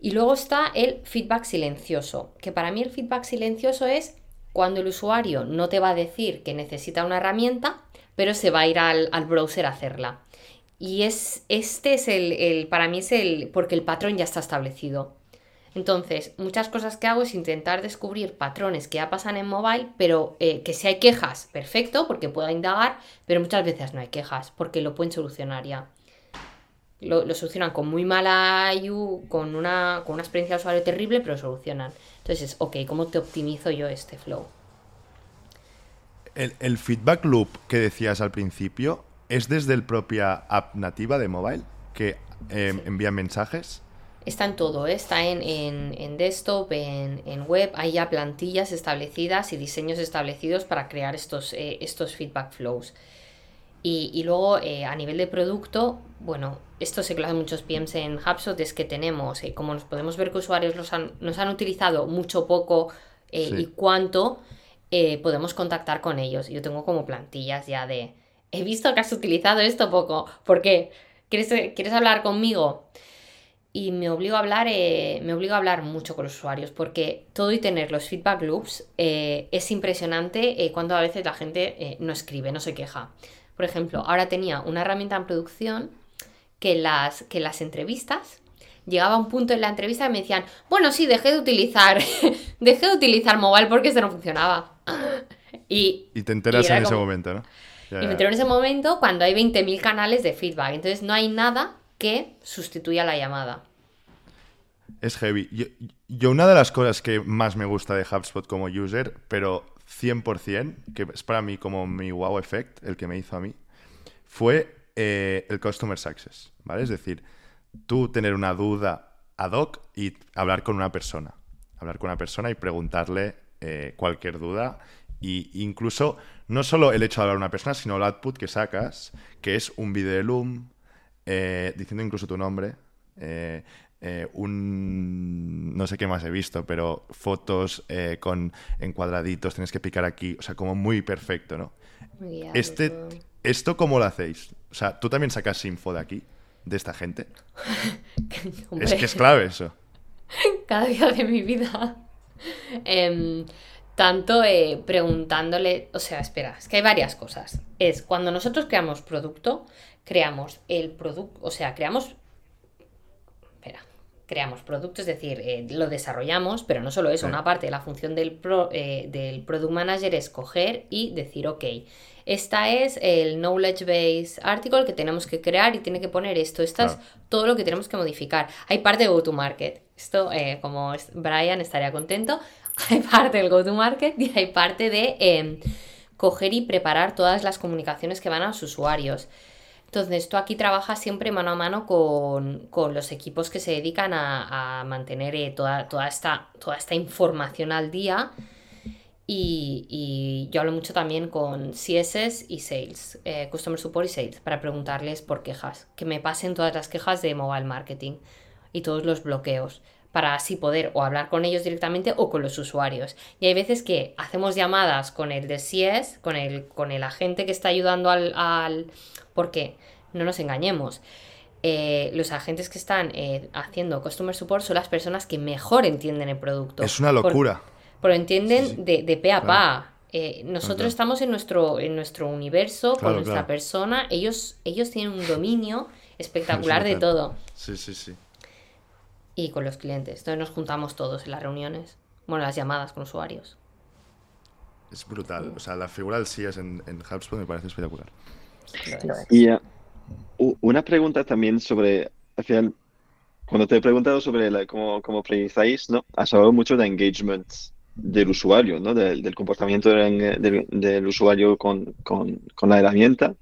Y luego está el feedback silencioso, que para mí el feedback silencioso es cuando el usuario no te va a decir que necesita una herramienta, pero se va a ir al, al browser a hacerla. Y es, este es el, el- para mí es el, porque el patrón ya está establecido. Entonces, muchas cosas que hago es intentar descubrir patrones que ya pasan en mobile, pero eh, que si hay quejas, perfecto, porque pueda indagar, pero muchas veces no hay quejas, porque lo pueden solucionar ya. Lo, lo solucionan con muy mala IU, con una, con una experiencia de usuario terrible, pero lo solucionan. Entonces, ok, ¿cómo te optimizo yo este flow? El, el feedback loop que decías al principio es desde el propia app nativa de mobile que eh, envía mensajes. Está en todo, ¿eh? está en, en- en desktop, en, en web, hay ya plantillas establecidas y diseños establecidos para crear estos, eh, estos feedback flows. Y, y luego eh, a nivel de producto, bueno, esto se lo hacen muchos PMs en HubSpot, es que tenemos, como nos podemos ver que usuarios los han, nos han utilizado mucho, poco Sí. y cuánto, podemos contactar con ellos. Yo tengo como plantillas ya de, he visto que has utilizado esto poco, ¿por qué? ¿Quieres, ¿quieres hablar conmigo? Y me obligo a hablar, eh, me obligo a hablar mucho con los usuarios porque todo y tener los feedback loops eh, es impresionante eh, cuando a veces la gente eh, no escribe, no se queja. Por ejemplo, ahora tenía una herramienta en producción que las, que las entrevistas llegaba a un punto en la entrevista que me decían, bueno, sí, dejé de utilizar, dejé de utilizar mobile porque esto no funcionaba. y, Y te enteras Y en ese como- momento, ¿no? Ya, y ya. me entero en ese momento cuando hay 20.000 canales de feedback. Entonces no hay nada que sustituya la llamada. Es heavy. Yo, una de las cosas que más me gusta de HubSpot como user, pero 100%, que es para mí como mi wow effect, el que me hizo a mí, fue eh, el Customer Success, ¿vale? Es decir, tú tener una duda ad hoc y hablar con una persona. Hablar con una persona y preguntarle eh, cualquier duda. Y incluso, no solo el hecho de hablar con una persona, sino el output que sacas, que es un video de Loom, eh, diciendo incluso tu nombre, eh, un no sé qué más he visto, pero fotos con encuadraditos, tienes que picar aquí, o sea, como muy perfecto, ¿no? este, ¿Esto cómo lo hacéis? O sea, ¿tú también sacas info de aquí? de esta gente. es que es clave eso. Cada día de mi vida. Em, tanto eh, preguntándole, o sea, espera, es que hay varias cosas. Es cuando nosotros creamos producto, creamos el producto, o sea, creamos, espera, creamos producto, es decir, eh, lo desarrollamos, pero no solo eso, una parte de la función del, eh, del product manager es coger y decir, ok, esta es el knowledge base article que tenemos que crear y tiene que poner esto. Esto es todo lo que tenemos que modificar. Hay parte de go-to-market. Esto, eh, como Brian estaría contento, hay parte del go-to-market y hay parte de em, coger y preparar todas las comunicaciones que van a los usuarios. Entonces, tú aquí trabajas siempre mano a mano con, los equipos que se dedican a, mantener eh, toda, toda, esta, toda esta información al día. Y, yo hablo mucho también con CSS y Sales, eh, Customer Support y Sales, para preguntarles por quejas, que me pasen todas las quejas de mobile marketing y todos los bloqueos, para así poder o hablar con ellos directamente o con los usuarios. Y hay veces que hacemos llamadas con el de CS, con el, con el agente que está ayudando al... al porque no nos engañemos. Eh, los agentes que están eh, haciendo Customer Support son las personas que mejor entienden el producto. Es una locura pero entienden De, de pe a pa. Eh, nosotros estamos en nuestro, en nuestro universo, con nuestra persona, ellos, ellos tienen un dominio espectacular de todo. Sí, sí, sí. Y con los clientes. Entonces nos juntamos todos en las reuniones, bueno, las llamadas con usuarios. Es brutal. O sea, la figura del SIAS en, en HubSpot me parece espectacular. Y uh, una pregunta también sobre, al final, cuando te he preguntado sobre la, cómo, cómo ¿no? Has hablado mucho de engagement del usuario, ¿no? del, comportamiento del, usuario con, la herramienta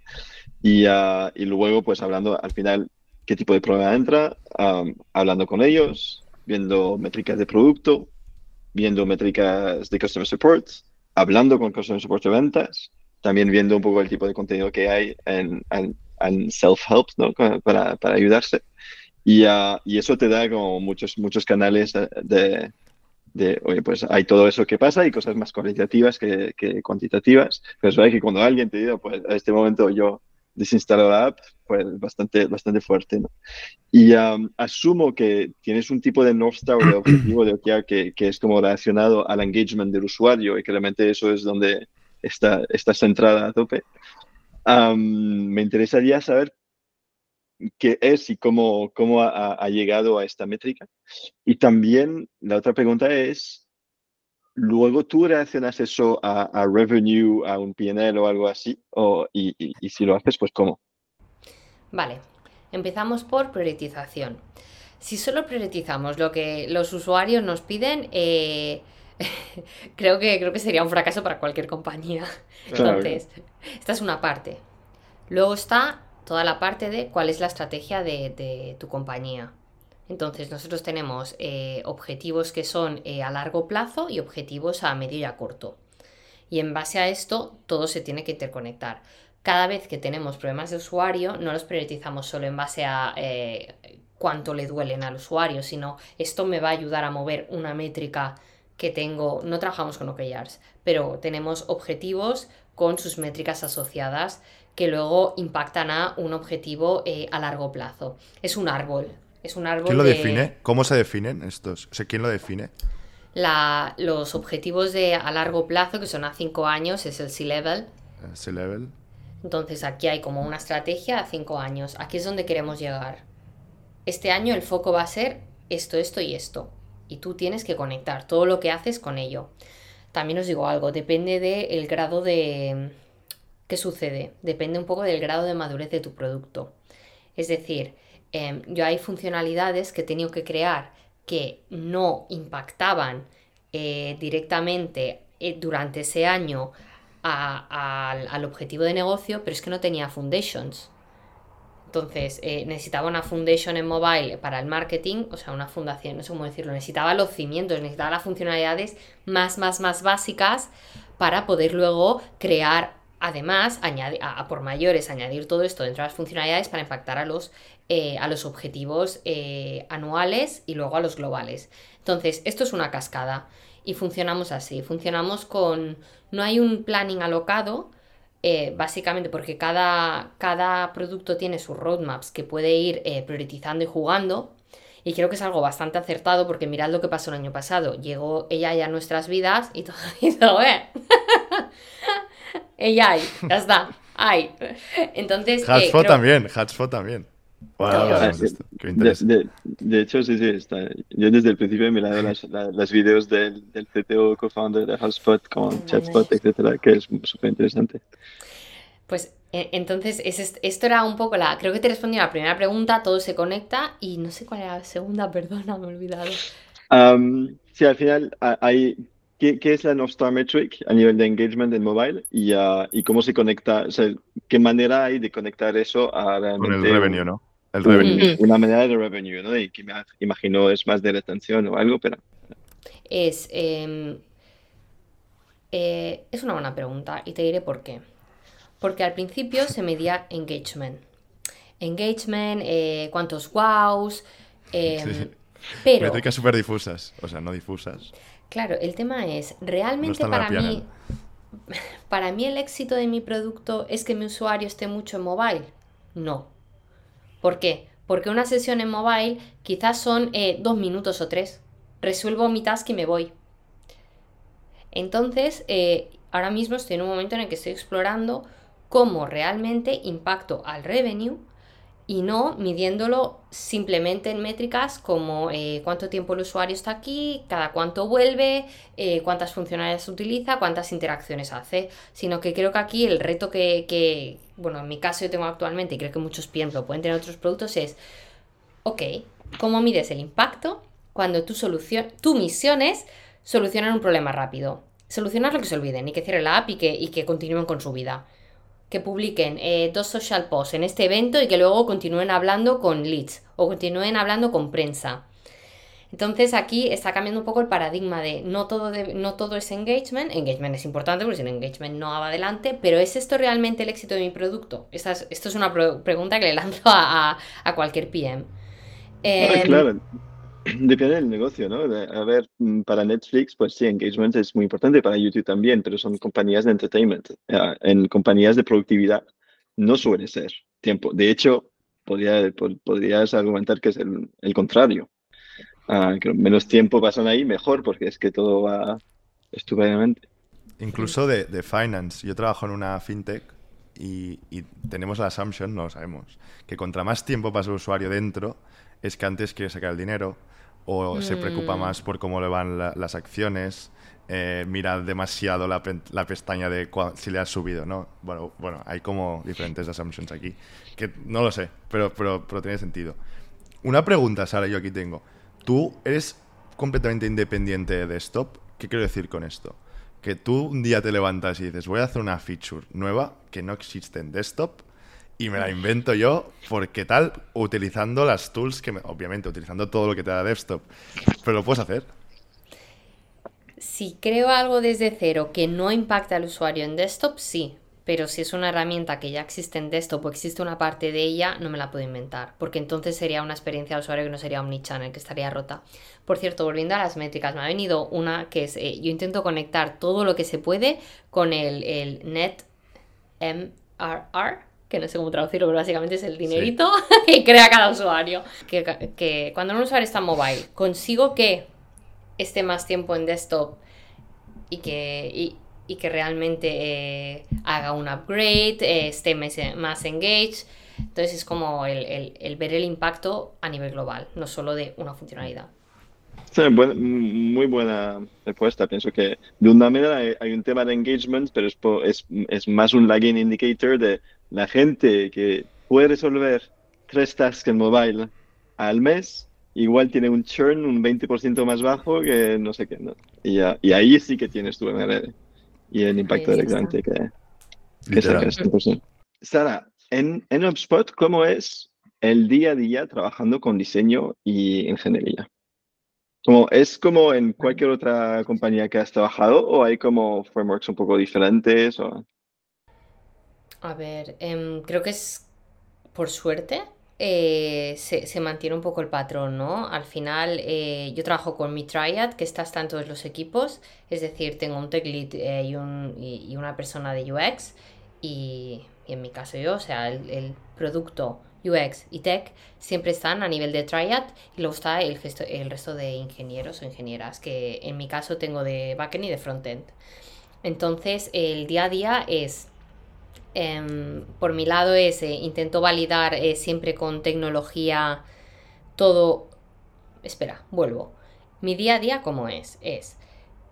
y, uh, y, luego pues hablando al final qué tipo de problema entra, um, hablando con ellos, viendo métricas de producto, viendo métricas de customer support, hablando con customer support de ventas, también viendo un poco el tipo de contenido que hay en, en, self-help ¿no? para, para ayudarse. Y, uh, y, eso te da como muchos, muchos canales de, de, oye, pues hay todo eso que pasa y cosas más cualitativas que, cuantitativas. Pero es verdad que cuando alguien te diga, pues a este momento yo desinstalo la app, pues bastante, bastante fuerte. ¿no? Y asumo que tienes un tipo de North Star de objetivo de OKR que, que, es como relacionado al engagement del usuario y que realmente eso es donde está, está centrada a tope. me interesaría saber qué es y cómo, cómo ha, llegado a esta métrica. Y también la otra pregunta es, luego tú reaccionas eso a, revenue, a un PNL o algo así, o, y, si lo haces, pues cómo. Vale, empezamos por priorización. Si solo priorizamos lo que los usuarios nos piden, eh, creo, que, creo que sería un fracaso para cualquier compañía. Entonces, esta es una parte. Luego está toda la parte de cuál es la estrategia de, tu compañía. Entonces, nosotros tenemos eh, objetivos que son eh, a largo plazo y objetivos a medio y a corto. Y en base a esto, todo se tiene que interconectar. Cada vez que tenemos problemas de usuario, no los priorizamos solo en base a eh, cuánto le duelen al usuario, sino esto me va a ayudar a mover una métrica que tengo. No trabajamos con OKRs, pero tenemos objetivos con sus métricas asociadas que luego impactan a un objetivo a largo plazo. Es un árbol. Es un árbol. ¿Quién lo define? ¿Cómo se definen estos? ¿quién lo define? los objetivos de a largo plazo, que son a cinco años, es el C-Level. C-Level. Entonces aquí hay como una estrategia a cinco años. Aquí es donde queremos llegar. Este año el foco va a ser esto, esto y esto. Y tú tienes que conectar todo lo que haces con ello. También os digo algo, depende del grado de, ¿Qué sucede? Depende un poco del grado de madurez de tu producto. Es decir, em, yo hay funcionalidades que he tenido que crear que no impactaban eh, directamente eh, durante ese año al objetivo de negocio, pero es que no tenía foundations. Entonces, eh, necesitaba una foundation en mobile para el marketing, o sea, una fundación, no sé cómo decirlo, necesitaba los cimientos, necesitaba las funcionalidades más, más, más básicas para poder luego crear, además, añadir, a, por mayores, añadir todo esto dentro de las funcionalidades para impactar a los, eh, a los objetivos eh, anuales y luego a los globales. Entonces, esto es una cascada y funcionamos así, funcionamos con, no hay un planning alocado, eh, básicamente porque cada, cada, producto tiene sus roadmaps que puede ir eh, priorizando y jugando. Y creo que es algo bastante acertado porque mirad lo que pasó el año pasado. Llegó ella ya a nuestras vidas y todo hizo, eh. ella, ya está, ay. Entonces. Hatspot también, Hatspot también de, hecho, sí, sí, está. Yo desde el principio he mirado las, las, videos del, del CTO co-founder de HubSpot con Chatspot, etcétera, que es súper interesante. Pues e, entonces, es, esto era un poco la. Creo que te respondí a la primera pregunta, todo se conecta y no sé cuál era la segunda, perdona, me he olvidado. sí, al final hay. ¿Qué, ¿Qué, es la North Star Metric a nivel de engagement en mobile y, y cómo se conecta? O sea, ¿qué manera hay de conectar eso a realmente. Con el revenue, ¿no? Una manera de revenue, ¿no? Y que me imagino es más de retención o algo, pero... Es, em, eh, es una buena pregunta y te diré por qué. Porque al principio se medía engagement. Engagement, eh, cuántos wows, eh, pero... Métricas súper difusas, o sea, no difusas. Claro, el tema es, realmente para mí, para mí el éxito de mi producto es que mi usuario esté mucho en mobile. No, ¿Por qué? Porque una sesión en mobile quizás son eh, dos minutos o tres. Resuelvo mi task y me voy. Entonces, eh, ahora mismo estoy en un momento en el que estoy explorando cómo realmente impacto al revenue y no midiéndolo simplemente en métricas como eh, cuánto tiempo el usuario está aquí, cada cuánto vuelve, eh, cuántas funcionalidades utiliza, cuántas interacciones hace, sino que creo que aquí el reto que, bueno, en mi caso yo tengo actualmente y creo que muchos PM lo pueden tener otros productos es, ok, ¿cómo mides el impacto cuando tu, solución, tu misión es solucionar un problema rápido? Solucionar lo que se olviden y que cierre la app y que, y que continúen con su vida que publiquen eh, dos social posts en este evento y que luego continúen hablando con leads o continúen hablando con prensa. Entonces aquí está cambiando un poco el paradigma de no todo, no todo es engagement, engagement es importante porque sin engagement no va adelante, pero ¿es esto realmente el éxito de mi producto? Esta es, esto es una pregunta que le lanzo a, cualquier PM. Claro, Depende del negocio, ¿no? A ver, mm, para Netflix, pues sí, engagement es muy importante, para YouTube también, pero son compañías de entertainment. En compañías de productividad no suele ser tiempo. De hecho, podría, podrías argumentar que es el, contrario. Ah, que menos tiempo pasan ahí, mejor, porque es que todo va estupendamente. Incluso de, de finance. Yo trabajo en una fintech y, y, tenemos la assumption, no lo sabemos, que contra más tiempo pasa el usuario dentro, es que antes quiere sacar el dinero o se preocupa mm. más por cómo le van las acciones, eh, mira demasiado la, pestaña de si le has subido, ¿no? Bueno, bueno, hay como diferentes assumptions aquí, que no lo sé, pero, pero, pero tiene sentido. Una pregunta, Sara, yo aquí tengo. Tú eres completamente independiente de desktop. ¿Qué quiero decir con esto? Que tú un día te levantas y dices, voy a hacer una feature nueva que no existe en desktop y me la invento yo porque tal, utilizando las tools que, obviamente, utilizando todo lo que te da desktop, pero lo puedes hacer. Si creo algo desde cero que no impacta al usuario en desktop, sí, pero si es una herramienta que ya existe en desktop o existe una parte de ella, no me la puedo inventar, porque entonces sería una experiencia de usuario que no sería omnichannel, que estaría rota. Por cierto, volviendo a las métricas, me ha venido una que es, eh, yo intento conectar todo lo que se puede con el, el Net MRR, que no sé cómo traducirlo, pero básicamente es el dinerito que crea cada usuario. Que, cuando un usuario está en mobile, consigo que esté más tiempo en desktop y que, y, que realmente eh, haga un upgrade, eh, esté más, engaged. Entonces es como el, ver el impacto a nivel global, no solo de una funcionalidad. Sí, muy buena respuesta. Pienso que de una manera hay, un tema de engagement, pero es, es, es, más un lagging indicator de la gente que puede resolver tres tasks en mobile al mes, igual tiene un churn un 20% más bajo que no sé qué. ¿no? Y, y ahí sí que tienes tu MRR y el impacto directamente que, que sacas. Sara, en, en HubSpot, ¿cómo es el día a día trabajando con diseño y ingeniería? Como, ¿Es como en cualquier otra compañía que has trabajado o hay como frameworks un poco diferentes? O... A ver, em, creo que es por suerte. Eh, se, mantiene un poco el patrón, ¿no? Al final eh, yo trabajo con mi Triad, que está, en todos los equipos, es decir, tengo un tech lead eh, y, un, y, una persona de UX y, en mi caso yo, o sea, el, producto UX y Tech siempre están a nivel de Triad y luego está el, el resto de ingenieros o ingenieras, que en mi caso tengo de backend y de frontend. Entonces, el día a día es, em, por mi lado, es, eh, intento validar eh, siempre con tecnología todo... Espera, vuelvo. Mi día a día, ¿cómo es? Es,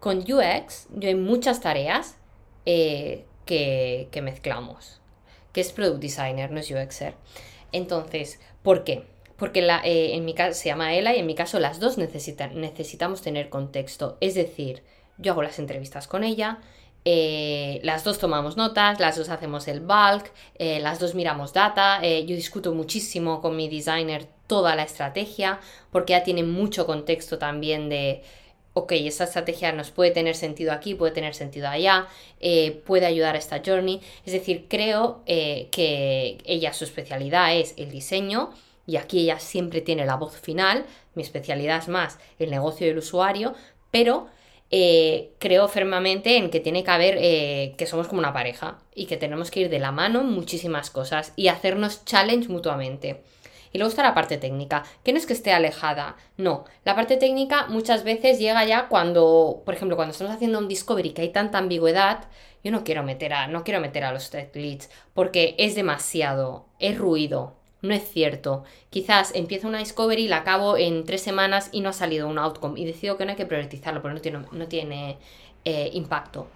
con UX, yo hay muchas tareas eh, que, que mezclamos, que es Product Designer, no es UXer. Entonces, ¿por qué? Porque eh, en mi caso se llama Ela y en mi caso las dos necesitan, necesitamos tener contexto. Es decir, yo hago las entrevistas con ella, eh, las dos tomamos notas, las dos hacemos el bulk, eh, las dos miramos data, yo discuto muchísimo con mi designer toda la estrategia, porque ya tiene mucho contexto también de ok, esta estrategia nos puede tener sentido aquí, puede tener sentido allá, eh, puede ayudar a esta journey. Es decir, creo eh, que ella, su especialidad es el diseño y aquí ella siempre tiene la voz final. Mi especialidad es más el negocio del usuario, pero eh, creo firmemente en que tiene que haber que somos como una pareja y que tenemos que ir de la mano muchísimas cosas y hacernos challenge mutuamente. Y luego está la parte técnica, que no es que esté alejada, no. La parte técnica muchas veces llega ya cuando, por ejemplo, cuando estamos haciendo un discovery que hay tanta ambigüedad, yo no quiero meter a, no quiero meter a los tech leads porque es demasiado, es ruido, no es cierto. Quizás empiezo una discovery la acabo en tres semanas y no ha salido un outcome y decido que no hay que priorizarlo porque no tiene, no tiene eh, impacto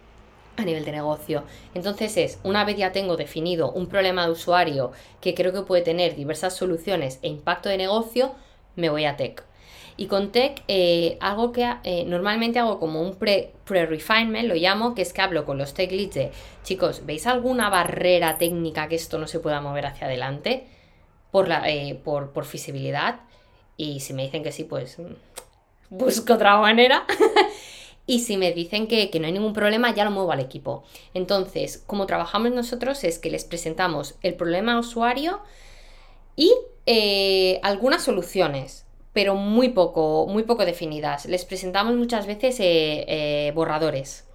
a nivel de negocio. Entonces es, una vez ya tengo definido un problema de usuario que creo que puede tener diversas soluciones e impacto de negocio, me voy a tech. Y con tech, eh, algo que eh, normalmente hago como un pre-refinement, lo llamo, que es que hablo con los tech leads de, chicos, ¿veis alguna barrera técnica que esto no se pueda mover hacia adelante por, la, eh, por, por visibilidad? Y si me dicen que sí, pues mm, busco otra manera. y si me dicen que, no hay ningún problema, ya lo muevo al equipo. Entonces, como trabajamos nosotros es que les presentamos el problema usuario y eh, algunas soluciones, pero muy poco, muy poco definidas. Les presentamos muchas veces eh, borradores.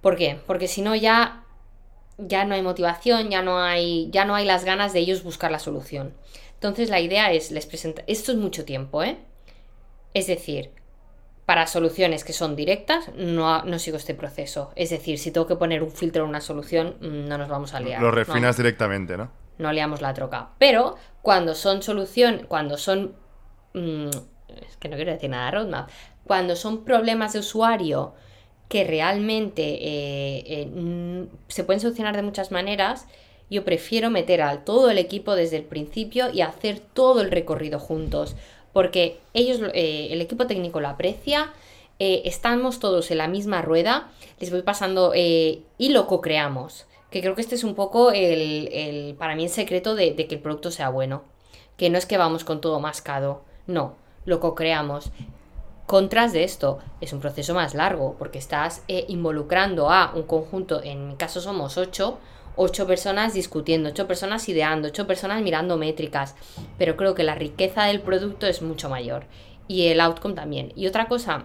¿Por qué? Porque si no ya, ya no hay motivación, ya no hay, ya no hay las ganas de ellos buscar la solución. Entonces la idea es, les presenta, esto es mucho tiempo, ¿eh? Es decir, para soluciones que son directas, no, no, sigo este proceso. Es decir, si tengo que poner un filtro en una solución, mm, no nos vamos a liar. Lo refinas directamente, ¿no? No liamos la troca. Pero cuando son solución, cuando son. Mm, es que no quiero decir nada roadmap. Cuando son problemas de usuario que realmente eh, eh, se pueden solucionar de muchas maneras, yo prefiero meter al todo el equipo desde el principio y hacer todo el recorrido juntos porque ellos, eh, el equipo técnico lo aprecia, estamos todos en la misma rueda, les voy pasando y lo co-creamos, que creo que este es un poco el, para mí el secreto de, que el producto sea bueno, que no es que vamos con todo mascado, no, lo co-creamos. Contras de esto, es un proceso más largo, porque estás involucrando a un conjunto, en mi caso somos ocho, ocho personas discutiendo, ocho personas ideando, ocho personas mirando métricas, pero creo que la riqueza del producto es mucho mayor y el outcome también. Y otra cosa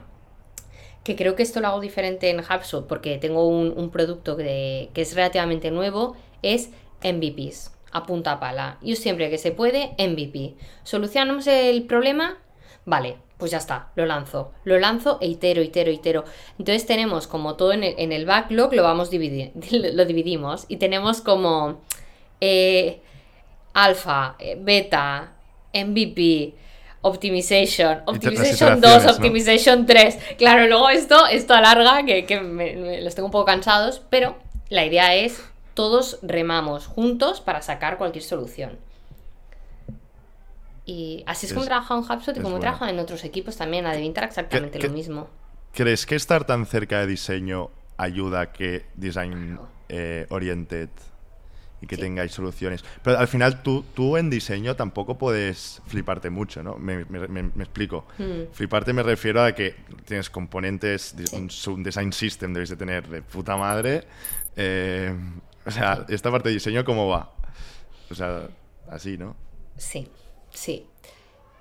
que creo que esto lo hago diferente en HubSpot porque tengo un, producto que es relativamente nuevo, es MVPs, a punta pala. Yo siempre que se puede, MVP. Solucionamos el problema, vale, pues ya está, lo lanzo. Lo lanzo e itero, itero, itero. Entonces tenemos como todo en el, backlog, lo vamos dividir, lo dividimos y tenemos como eh, alfa, eh, beta, MVP, optimization, optimization 2, optimization 3. Claro, luego esto, esto alarga, que, que me, los tengo un poco cansados, pero la idea es todos remamos juntos para sacar cualquier solución. Y así es, como he trabajado en HubSpot y como he trabajado en otros equipos también. A Devintar exactamente lo mismo. ¿Crees que estar tan cerca de diseño ayuda a que Design eh, Oriented y que tengáis soluciones. Pero al final tú, tú en diseño tampoco puedes fliparte mucho, ¿no? Me, explico. Hmm. Fliparte me refiero a que tienes componentes, un, design system debes de tener de puta madre. Eh, o sea, esta parte de diseño, ¿cómo va? O sea, así, ¿no? Sí, sí.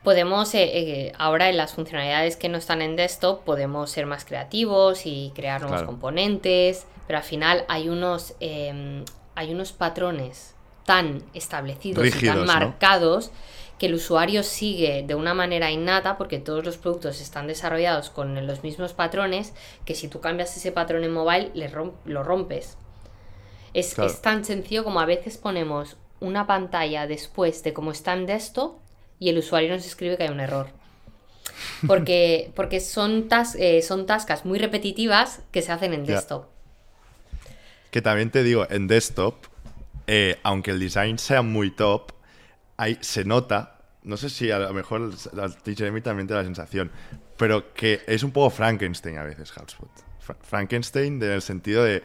Podemos, eh, eh, ahora en las funcionalidades que no están en desktop, podemos ser más creativos y crear nuevos componentes, pero al final hay unos em, hay unos patrones tan establecidos y tan marcados que el usuario sigue de una manera innata porque todos los productos están desarrollados con los mismos patrones que si tú cambias ese patrón en mobile le lo rompes. Es, tan sencillo como a veces ponemos una pantalla después de cómo está en desktop y el usuario nos escribe que hay un error. Porque, porque son, eh, son tascas muy repetitivas que se hacen en desktop. Que también te digo, en desktop, eh, aunque el design sea muy top, ahí se nota, no sé si a lo mejor a mí también te da la sensación, pero que es un poco Frankenstein a veces HubSpot. Frankenstein en el sentido de,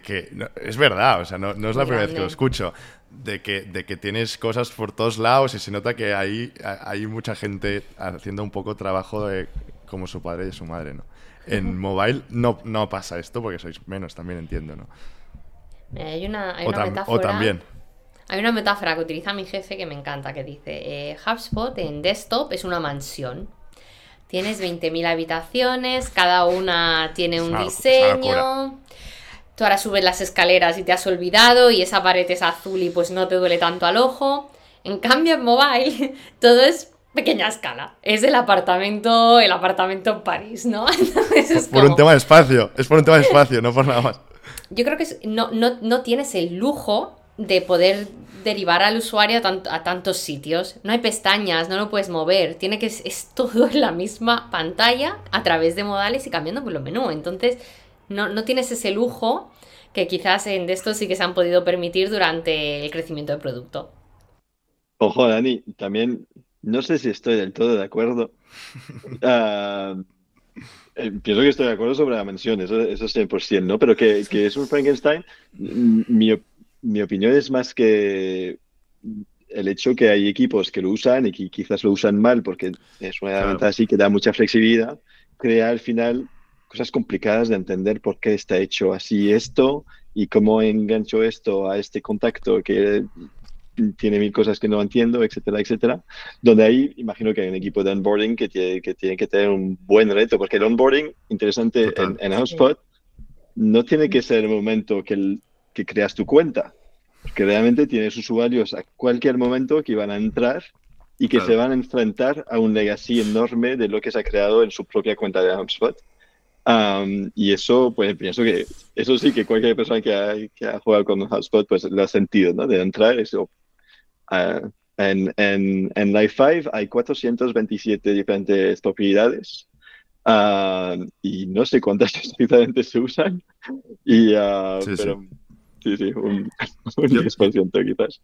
que, es verdad, o sea, no, es la primera vez que lo escucho, de que, de que tienes cosas por todos lados y se nota que ahí hay mucha gente haciendo un poco trabajo de como su padre y su madre, ¿no? En mobile no, no pasa esto porque sois menos, también entiendo, ¿no? Hay una, metáfora. O también. Hay una metáfora que utiliza mi jefe que me encanta, que dice, eh, HubSpot en desktop es una mansión. Tienes 20.000 habitaciones, cada una tiene un diseño. Tú ahora subes las escaleras y te has olvidado y esa pared es azul y pues no te duele tanto al ojo. En cambio en mobile todo es pequeña escala. Es el apartamento, el apartamento en París, ¿no? por un tema de espacio, es por un tema de espacio, no por nada más yo creo que no, no, tienes el lujo de poder derivar al usuario a, tantos sitios. No hay pestañas, no lo puedes mover. Tiene que es, todo en la misma pantalla a través de modales y cambiando por los menú. Entonces, no, no tienes ese lujo que quizás en esto sí que se han podido permitir durante el crecimiento del producto. Ojo, Dani, también no sé si estoy del todo de acuerdo. Ah, eh, pienso que estoy de acuerdo sobre la mención, eso, eso 100%, ¿no? Pero que, que es un Frankenstein, mi, mi, opinión es más que el hecho que hay equipos que lo usan y que quizás lo usan mal porque es una herramienta así que da mucha flexibilidad, crea al final cosas complicadas de entender por qué está hecho así esto y cómo engancho esto a este contacto que tiene mil cosas que no entiendo, etcétera, etcétera. Donde ahí imagino que hay un equipo de onboarding que tiene que, tiene que tener un buen reto, porque el onboarding, interesante en, en, HubSpot, no tiene que ser el momento que, que creas tu cuenta, porque realmente tienes usuarios a cualquier momento que van a entrar y que se van a enfrentar a un legacy enorme de lo que se ha creado en su propia cuenta de HubSpot. Y eso, pues pienso que eso sí que cualquier persona que ha, que ha jugado con HubSpot, pues lo ha sentido, ¿no? De entrar, eso, Uh, en, en, en Life 5 hay 427 diferentes propiedades uh, y no sé cuántas diferentes se usan. Y, uh, sí, pero, sí. sí, un, yo, quizás.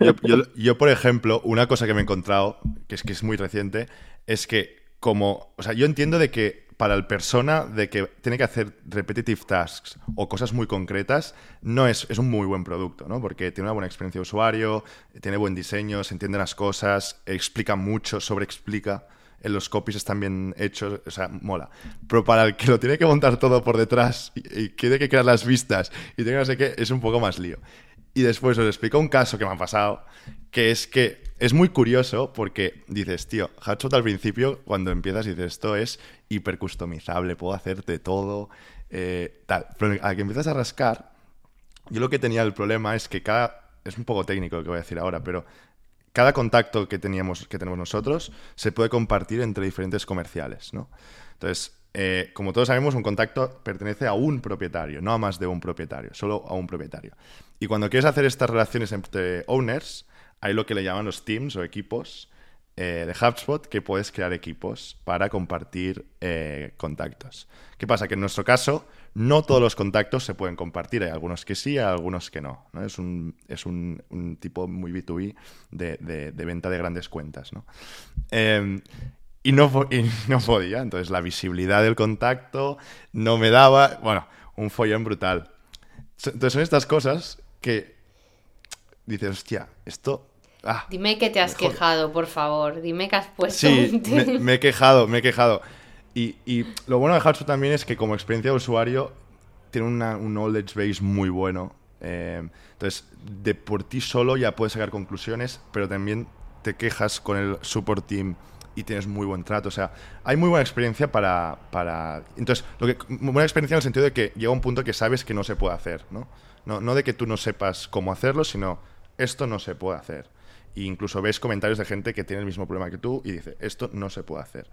Yo, yo, yo, por ejemplo, una cosa que me he encontrado, que es que es muy reciente, es que como, o sea, yo entiendo de que para el persona de que tiene que hacer repetitive tasks o cosas muy concretas, no es, es un muy buen producto, ¿no? Porque tiene una buena experiencia de usuario, tiene buen diseño, se entiende las cosas, explica mucho, sobreexplica. En los copies están bien hechos, o sea, mola. Pero para el que lo tiene que montar todo por detrás y, y quiere que crear las vistas y tenga no sé qué, es un poco más lío. Y después os explico un caso que me ha pasado, que es que es muy curioso porque dices, tío, HubSpot al principio, cuando empiezas, dices, esto es hipercustomizable, puedo hacerte todo, eh, tal. Pero al que empiezas a rascar, yo lo que tenía el problema es que cada... Es un poco técnico lo que voy a decir ahora, pero cada contacto que, teníamos, que tenemos nosotros se puede compartir entre diferentes comerciales, ¿no? Entonces, eh, como todos sabemos, un contacto pertenece a un propietario, no a más de un propietario, solo a un propietario. Y cuando quieres hacer estas relaciones entre owners, hay lo que le llaman los teams o equipos eh, de HubSpot que puedes crear equipos para compartir eh, contactos. ¿Qué pasa? Que en nuestro caso no todos los contactos se pueden compartir. Hay algunos que sí, hay algunos que no. Es, un, es un, tipo muy B2B de, venta de grandes cuentas. Em, y, no, y no podía. Entonces la visibilidad del contacto no me daba... Bueno, un follón brutal. Entonces son estas cosas que dices, hostia, esto... Ah, Dime que te has mejor". quejado, por favor. Dime que has puesto Sí, un- me, me he quejado, me he quejado. Y, y lo bueno de HubSpot también es que como experiencia de usuario tiene una- un knowledge base muy bueno. Eh, entonces, de por ti solo ya puedes sacar conclusiones, pero también te quejas con el support team y tienes muy buen trato. O sea, hay muy buena experiencia para... para... Entonces, lo que, buena experiencia en el sentido de que llega un punto que sabes que no se puede hacer, ¿no? No, no de que tú no sepas cómo hacerlo, sino esto no se puede hacer. E incluso ves comentarios de gente que tiene el mismo problema que tú y dice, esto no se puede hacer.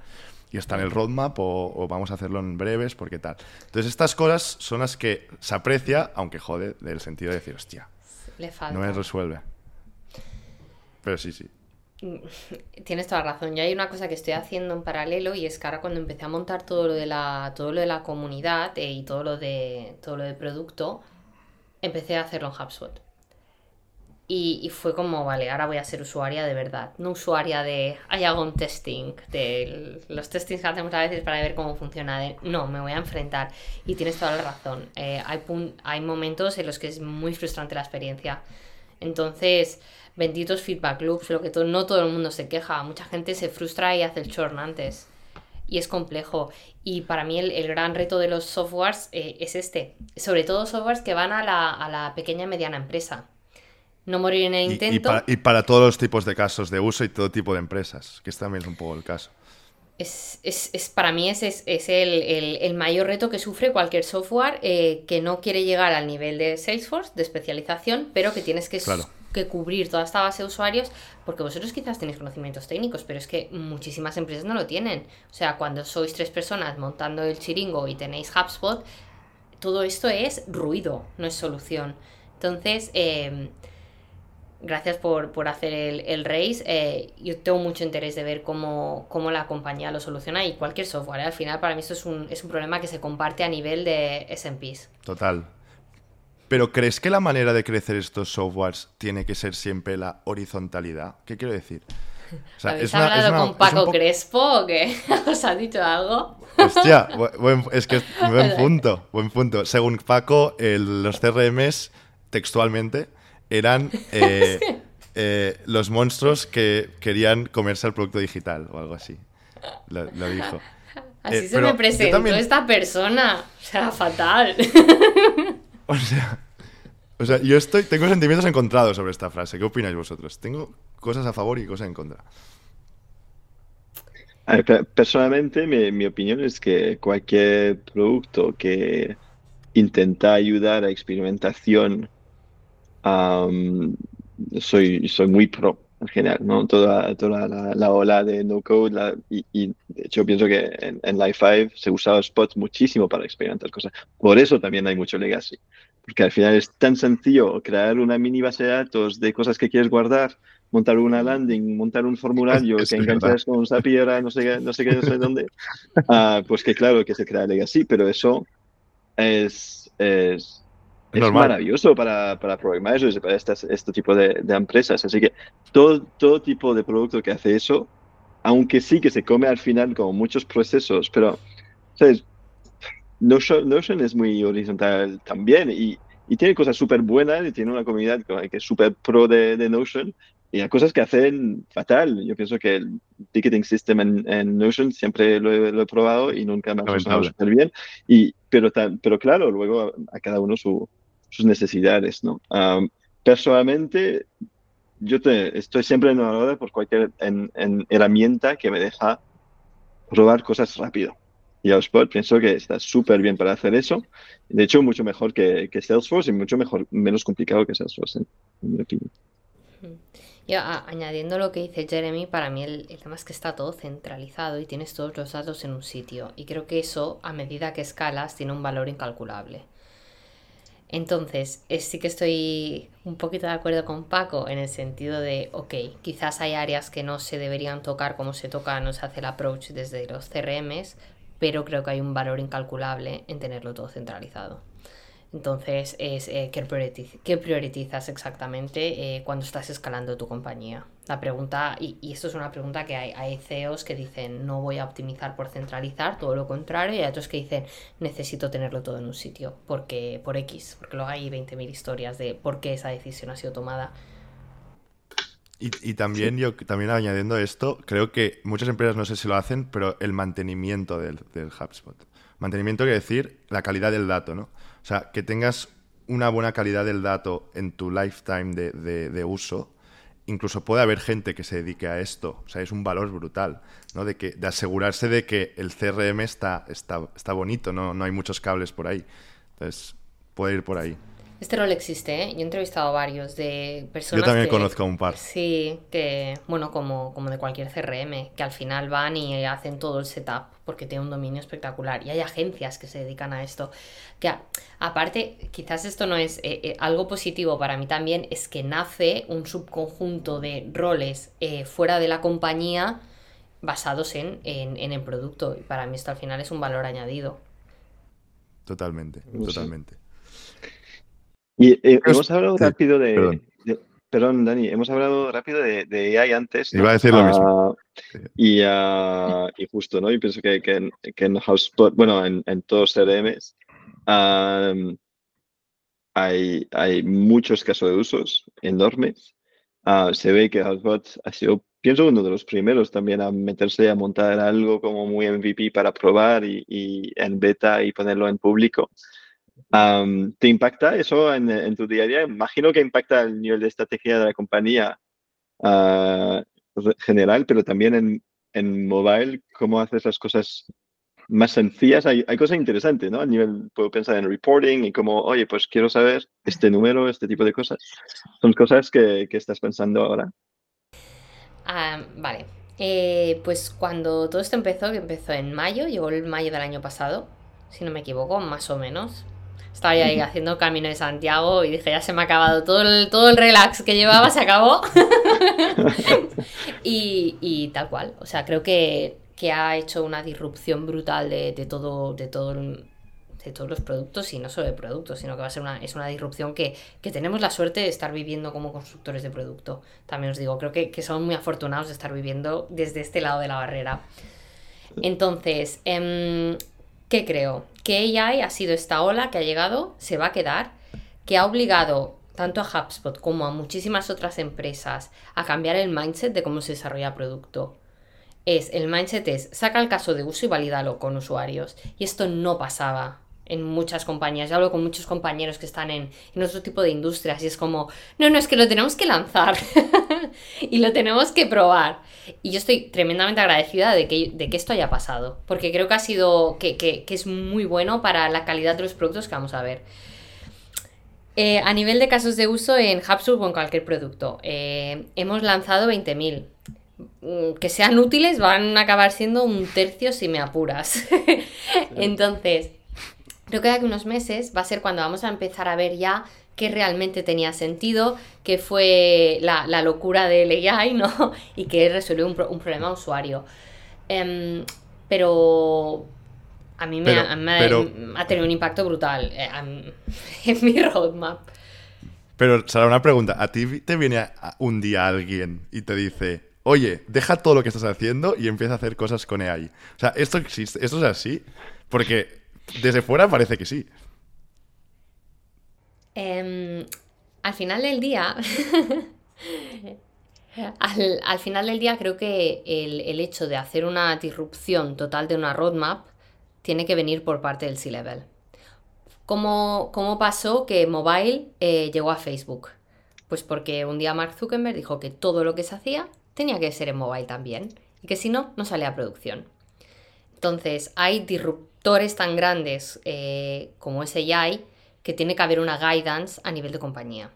Y está en el roadmap o, o vamos a hacerlo en breves porque tal. Entonces estas cosas son las que se aprecia, aunque jode, del sentido de decir, hostia, Le falta. no me resuelve. Pero sí, sí. Tienes toda la razón. Yo hay una cosa que estoy haciendo en paralelo y es que ahora cuando empecé a montar todo lo de la, todo lo de la comunidad eh, y todo lo de todo lo del producto, empecé a hacerlo en HubSpot. Y, y fue como, vale, ahora voy a ser usuaria de verdad. No usuaria de, ay, hago un testing, de los testings que hacemos a veces para ver cómo funciona. no, me voy a enfrentar. Y tienes toda la razón. Eh, hay, pun- hay momentos en los que es muy frustrante la experiencia. Entonces, benditos feedback loops, lo que to- no todo el mundo se queja. Mucha gente se frustra y hace el churn antes. Y es complejo. Y para mí el, el gran reto de los softwares eh, es este. Sobre todo softwares que van a la, a la pequeña y mediana empresa. No morir en el Y, y intento. para, y para todos los tipos de casos de uso y todo tipo de empresas, que este también es un poco el caso. Es, es- es- para mí ese es, es el, el- el mayor reto que sufre cualquier software eh, que no quiere llegar al nivel de Salesforce, de especialización, pero que tienes que, Claro. Que cubrir toda esta base de usuarios, porque vosotros quizás tenéis conocimientos técnicos, pero es que muchísimas empresas no lo tienen. O sea, cuando sois tres personas montando el chiringo y tenéis HubSpot, todo esto es ruido, no es solución. Entonces, eh, gracias por, por hacer el, el race. Eh, yo tengo mucho interés de ver cómo, cómo la compañía lo soluciona y cualquier software. ¿eh? Al final, para mí, esto es un, es un problema que se comparte a nivel de SMPs. Total. Pero ¿crees que la manera de crecer estos softwares tiene que ser siempre la horizontalidad? ¿Qué quiero decir? O sea, ¿Habéis es una- es hablado una- con es Paco Crespo o qué? ¿Os ha dicho algo? Hostia, bu- buen- es que es buen punto, buen punto. Según Paco, el- los CRMs, textualmente, eran eh, eh, los monstruos que querían comerse el producto digital o algo así. Lo, lo dijo. Así Eh, se me presentó también- esta persona. O sea, fatal. O sea, o sea, yo estoy, tengo sentimientos encontrados sobre esta frase. ¿Qué opináis vosotros? Tengo cosas a favor y cosas en contra. Personalmente, mi, mi opinión es que cualquier producto que intenta ayudar a experimentación, soy, soy muy pro en general, ¿no? Toda, toda la, la ola de no code, la- y, y de hecho pienso que en, en Live 5 se usaba Spot muchísimo para experimentar cosas. Por eso también hay mucho legacy, porque al final es tan sencillo crear una mini base de datos de cosas que quieres guardar montar una landing, montar un formulario Es que enganchas con Zapier a no sé qué, no sé qué, no sé dónde, ah, pues que claro que se crea legacy, pero eso es, es, es normal. maravilloso para, para programadores y para estas, este tipo de, de empresas. Así que todo, todo tipo de producto que hace eso, aunque sí que se come al final como muchos procesos, pero, ¿sabes? Notion, Notion es muy horizontal también y, y tiene cosas súper buenas y tiene una comunidad que es súper pro de, de Notion y hay cosas que hacen fatal. Yo pienso que el ticketing system en, en Notion siempre lo he, lo he probado y nunca me ha funcionado súper bien. Y, pero, tan- pero claro, luego a, a cada uno su- sus necesidades, ¿no? Personalmente, yo te, estoy siempre enamorado por cualquier en- en herramienta que me deja probar cosas rápido. Y HubSpot pienso que está súper bien para hacer eso. De hecho, mucho mejor que, Salesforce y mucho mejor, menos complicado que Salesforce, en, en mi opinión. Yo, añadiendo lo que dice Jeremy, para mí el tema es que está todo centralizado y tienes todos los datos en un sitio. Y creo que eso, a medida que escalas, tiene un valor incalculable. Entonces, sí que estoy un poquito de acuerdo con Paco en el sentido de, ok, quizás hay áreas que no se deberían tocar como se toca, no se hace el approach desde los CRMs, pero creo que hay un valor incalculable en tenerlo todo centralizado. Entonces, es eh, ¿qué, prioritiz- qué priorizas exactamente eh, cuando estás escalando tu compañía? La pregunta, y, y esto es una pregunta que hay, hay CEOs que dicen no voy a optimizar por centralizar, todo lo contrario, y hay otros que dicen necesito tenerlo todo en un sitio, porque por X, porque luego hay 20.000 historias de por qué esa decisión ha sido tomada. Y, también yo, también añadiendo esto, creo que muchas empresas no sé si lo hacen, pero el mantenimiento del, del HubSpot. Mantenimiento quiere decir la calidad del dato, ¿no? O sea, que tengas una buena calidad del dato en tu lifetime de, de, uso, incluso puede haber gente que se dedique a esto. O sea, es un valor brutal, ¿no? De, que, de asegurarse de que el CRM está, está, está bonito, ¿no? no hay muchos cables por ahí. Entonces, puede ir por ahí. Este rol existe, ¿eh? Yo he entrevistado a varios de personas. Yo también conozco a un par. Sí, que, bueno, como, como de cualquier CRM, que al final van y hacen todo el setup porque tiene un dominio espectacular. Y hay agencias que se dedican a esto. Que aparte, quizás esto no es eh, eh, algo positivo para mí también, es que nace un subconjunto de roles eh, fuera de la compañía basados en, en, en el producto. Y para mí esto al final es un valor añadido. Totalmente, totalmente. Y eh, hemos hablado rápido de, perdón. Dani, hemos hablado rápido de, de AI antes. Iba a decir lo mismo. Ah, y, uh, y, justo, ¿no? Y pienso que, que, en, que en HubSpot, bueno, en, en todos CRMs, um, hay, hay muchos casos de usos enormes. Uh, se ve que HubSpot ha sido, pienso, uno de los primeros también a meterse a montar algo como muy MVP para probar y, y en beta y ponerlo en público. ¿Te impacta eso en, tu día a día? Imagino que impacta el nivel de estrategia de la compañía uh, general, pero también en, en, mobile, ¿cómo haces las cosas más sencillas? Hay, hay, cosas interesantes, ¿no? A nivel, puedo pensar en reporting y como, oye, pues quiero saber este número, este tipo de cosas. ¿Son cosas que, estás pensando ahora? vale. Eh, pues cuando todo esto empezó, que empezó en mayo, llegó el mayo del año pasado, si no me equivoco, más o menos. Estaba ahí haciendo camino de Santiago y dije, ya se me ha acabado todo el, todo el relax que llevaba, se acabó. y, tal cual. O sea, creo que, ha hecho una disrupción brutal de, todo, de todo de todos los productos y no solo de productos, sino que va a ser una, es una disrupción que, tenemos la suerte de estar viviendo como constructores de producto. También os digo, creo que, que somos muy afortunados de estar viviendo desde este lado de la barrera. Entonces, eh, ¿Qué creo? Que AI ha sido esta ola que ha llegado, se va a quedar, que ha obligado tanto a HubSpot como a muchísimas otras empresas a cambiar el mindset de cómo se desarrolla producto. Es, el mindset es, saca el caso de uso y valídalo con usuarios. Y esto no pasaba en muchas compañías. Yo hablo con muchos compañeros que están en, en otro tipo de industrias y es como, no, no, es que lo tenemos que lanzar y lo tenemos que probar. Y yo estoy tremendamente agradecida de que, de que esto haya pasado, porque creo que ha sido, que, que, que es muy bueno para la calidad de los productos que vamos a ver. Eh, a nivel de casos de uso en HubSpot o en cualquier producto, eh, hemos lanzado 20.000 mm, que sean útiles van a acabar siendo un tercio si me apuras. Entonces, Creo que de aquí unos meses va a ser cuando vamos a empezar a ver ya qué realmente tenía sentido, qué fue la, locura del AI, ¿no? Y que resolvió un, un problema usuario. Em, pero a mí me, ha, tenido un impacto brutal eh, en mi roadmap. Pero, Sara, una pregunta. ¿A ti te viene un día alguien y te dice, oye, deja todo lo que estás haciendo y empieza a hacer cosas con AI? O sea, ¿esto existe? ¿Esto es así? Porque desde fuera parece que sí. Em, al final del día. al, final del día creo que el, hecho de hacer una disrupción total de una roadmap tiene que venir por parte del C-Level. ¿Cómo, pasó que mobile eh, llegó a Facebook? Pues porque un día Mark Zuckerberg dijo que todo lo que se hacía tenía que ser en mobile también y que si no, no salía a producción. Entonces, hay tan grandes eh, como ese AI que tiene que haber una guidance a nivel de compañía.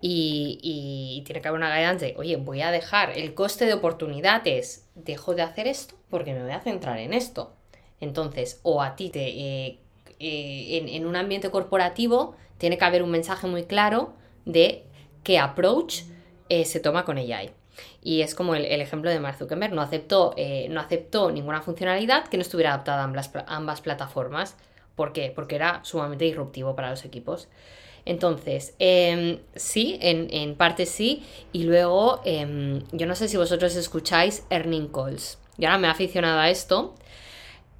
Y, tiene que haber una guidance de, oye, voy a dejar el coste de oportunidades, dejo de hacer esto porque me voy a centrar en esto. Entonces, o a ti te, eh, eh, en, en, un ambiente corporativo tiene que haber un mensaje muy claro de qué approach se toma con AI. Y es como el, ejemplo de Mark Zuckerberg, no aceptó, eh, no aceptó ninguna funcionalidad que no estuviera adaptada a ambas, ambas plataformas. ¿Por qué? Porque era sumamente disruptivo para los equipos. Entonces, em, sí, en, parte sí. Y luego, em, yo no sé si vosotros escucháis Earning Calls. Yo ahora me he aficionado a esto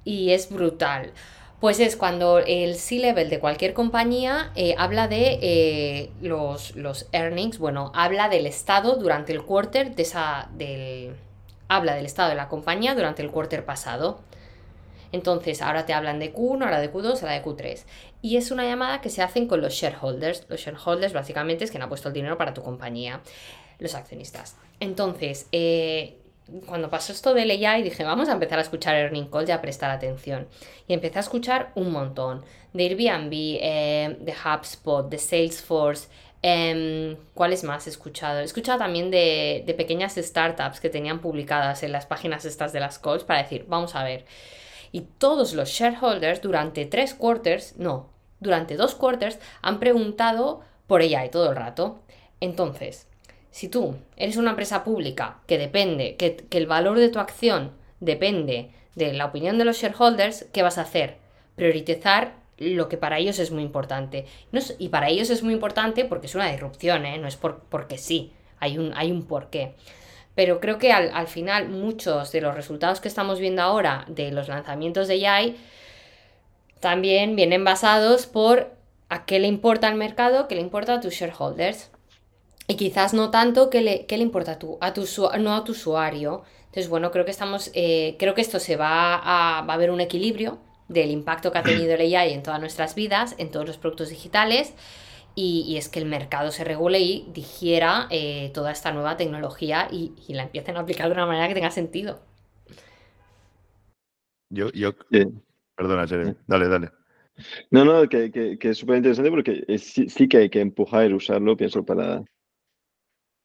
y es brutal. Pues es cuando el C-Level de cualquier compañía eh, habla de eh, los, los, earnings, bueno, habla del estado durante el quarter de esa, del, habla del estado de la compañía durante el quarter pasado. Entonces, ahora te hablan de Q1, ahora de Q2, ahora de Q3. Y es una llamada que se hacen con los shareholders. Los shareholders básicamente es quien ha puesto el dinero para tu compañía, los accionistas. Entonces, eh, cuando pasó esto del AI dije, vamos a empezar a escuchar Earning Calls y a prestar atención. Y empecé a escuchar un montón. De Airbnb, eh, de HubSpot, de Salesforce. Eh, ¿Cuáles más he escuchado? He escuchado también de, de, pequeñas startups que tenían publicadas en las páginas estas de las calls para decir, vamos a ver. Y todos los shareholders durante tres quarters, no, durante dos quarters han preguntado por AI todo el rato. Entonces, si tú eres una empresa pública que depende, que, el valor de tu acción depende de la opinión de los shareholders, ¿qué vas a hacer? Priorizar lo que para ellos es muy importante. y para ellos es muy importante porque es una disrupción, ¿eh? no es por, porque sí, hay un, hay un porqué. Pero creo que al, al, final muchos de los resultados que estamos viendo ahora de los lanzamientos de AI también vienen basados por a qué le importa al mercado, qué le importa a tus shareholders. Y quizás no tanto que le, le importa a tu, a tu, no a tu usuario. Entonces, bueno, creo que estamos, eh, creo que esto se va a, va a haber un equilibrio del impacto que ha tenido el AI en todas nuestras vidas, en todos los productos digitales, y, es que el mercado se regule y digiera eh, toda esta nueva tecnología y, la empiecen a aplicar de una manera que tenga sentido. Yo, yo... Perdona, Jeremy. Dale, dale. No, no, que, que, es súper interesante porque sí, sí, que hay que empujar y usarlo, pienso, para,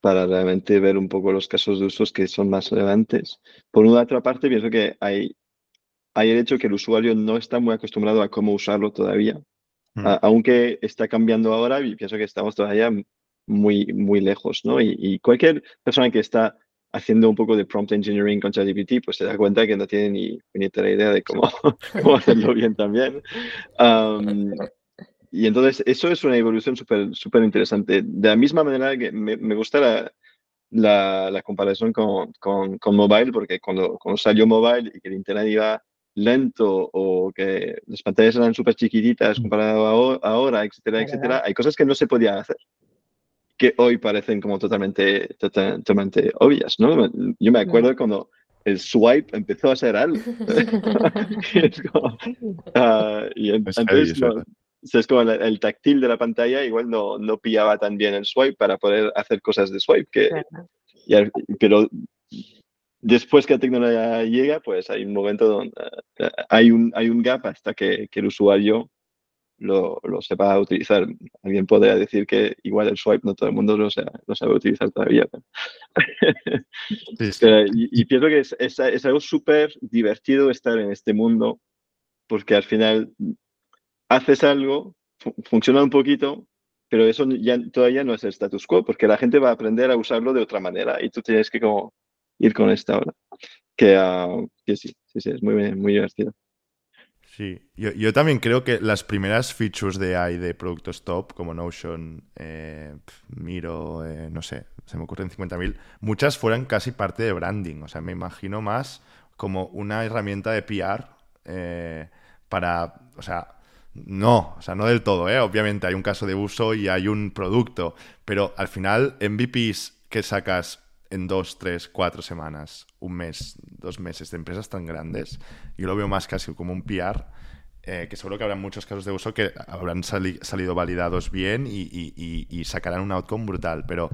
para realmente ver un poco los casos de usos que son más relevantes. Por una otra parte, pienso que hay, hay el hecho que el usuario no está muy acostumbrado a cómo usarlo todavía, mm. aunque está cambiando ahora y pienso que estamos todavía muy, muy lejos, ¿no? Y, cualquier persona que está haciendo un poco de prompt engineering con ChatGPT, pues se da cuenta que no tiene ni, ni idea de cómo, cómo hacerlo bien también. Y entonces eso es una evolución súper súper interesante. De la misma manera que me, me gusta la, la, comparación con, con, con, mobile, porque cuando, cuando salió mobile y que el internet iba lento o que las pantallas eran súper chiquititas mm. comparado a ahora, etcétera, etcétera, hay cosas que no se podían hacer que hoy parecen como totalmente, totalmente obvias, ¿no? Yo me acuerdo cuando el swipe empezó a ser algo. Ah, y entonces, es como el, táctil de la pantalla igual no, no pillaba tan bien el swipe para poder hacer cosas de swipe. Que, pero después que la tecnología llega, pues hay un momento donde eh, hay, un, hay un gap hasta que, que el usuario lo, lo, sepa utilizar. Alguien podría decir que igual el swipe no todo el mundo lo, sabe, lo sabe utilizar todavía. y, pienso que es, es, es algo súper divertido estar en este mundo porque al final haces algo, funciona un poquito, pero eso ya todavía no es el status quo, porque la gente va a aprender a usarlo de otra manera y tú tienes que como ir con esta hora. Que, que sí, sí, sí, es muy, muy divertido. Sí, yo, yo, también creo que las primeras features de AI de productos top, como Notion, eh, Miro, eh, no sé, se me ocurren 50.000, muchas fueran casi parte de branding. O sea, me imagino más como una herramienta de PR eh, para, o sea, no, o sea, no del todo, ¿eh? Obviamente hay un caso de uso y hay un producto, pero al final MVPs que sacas en dos, tres, cuatro semanas, un mes, dos meses de empresas tan grandes, yo lo veo más casi como un PR, eh, que seguro que habrá muchos casos de uso que habrán salido validados bien y, sacarán un outcome brutal, pero,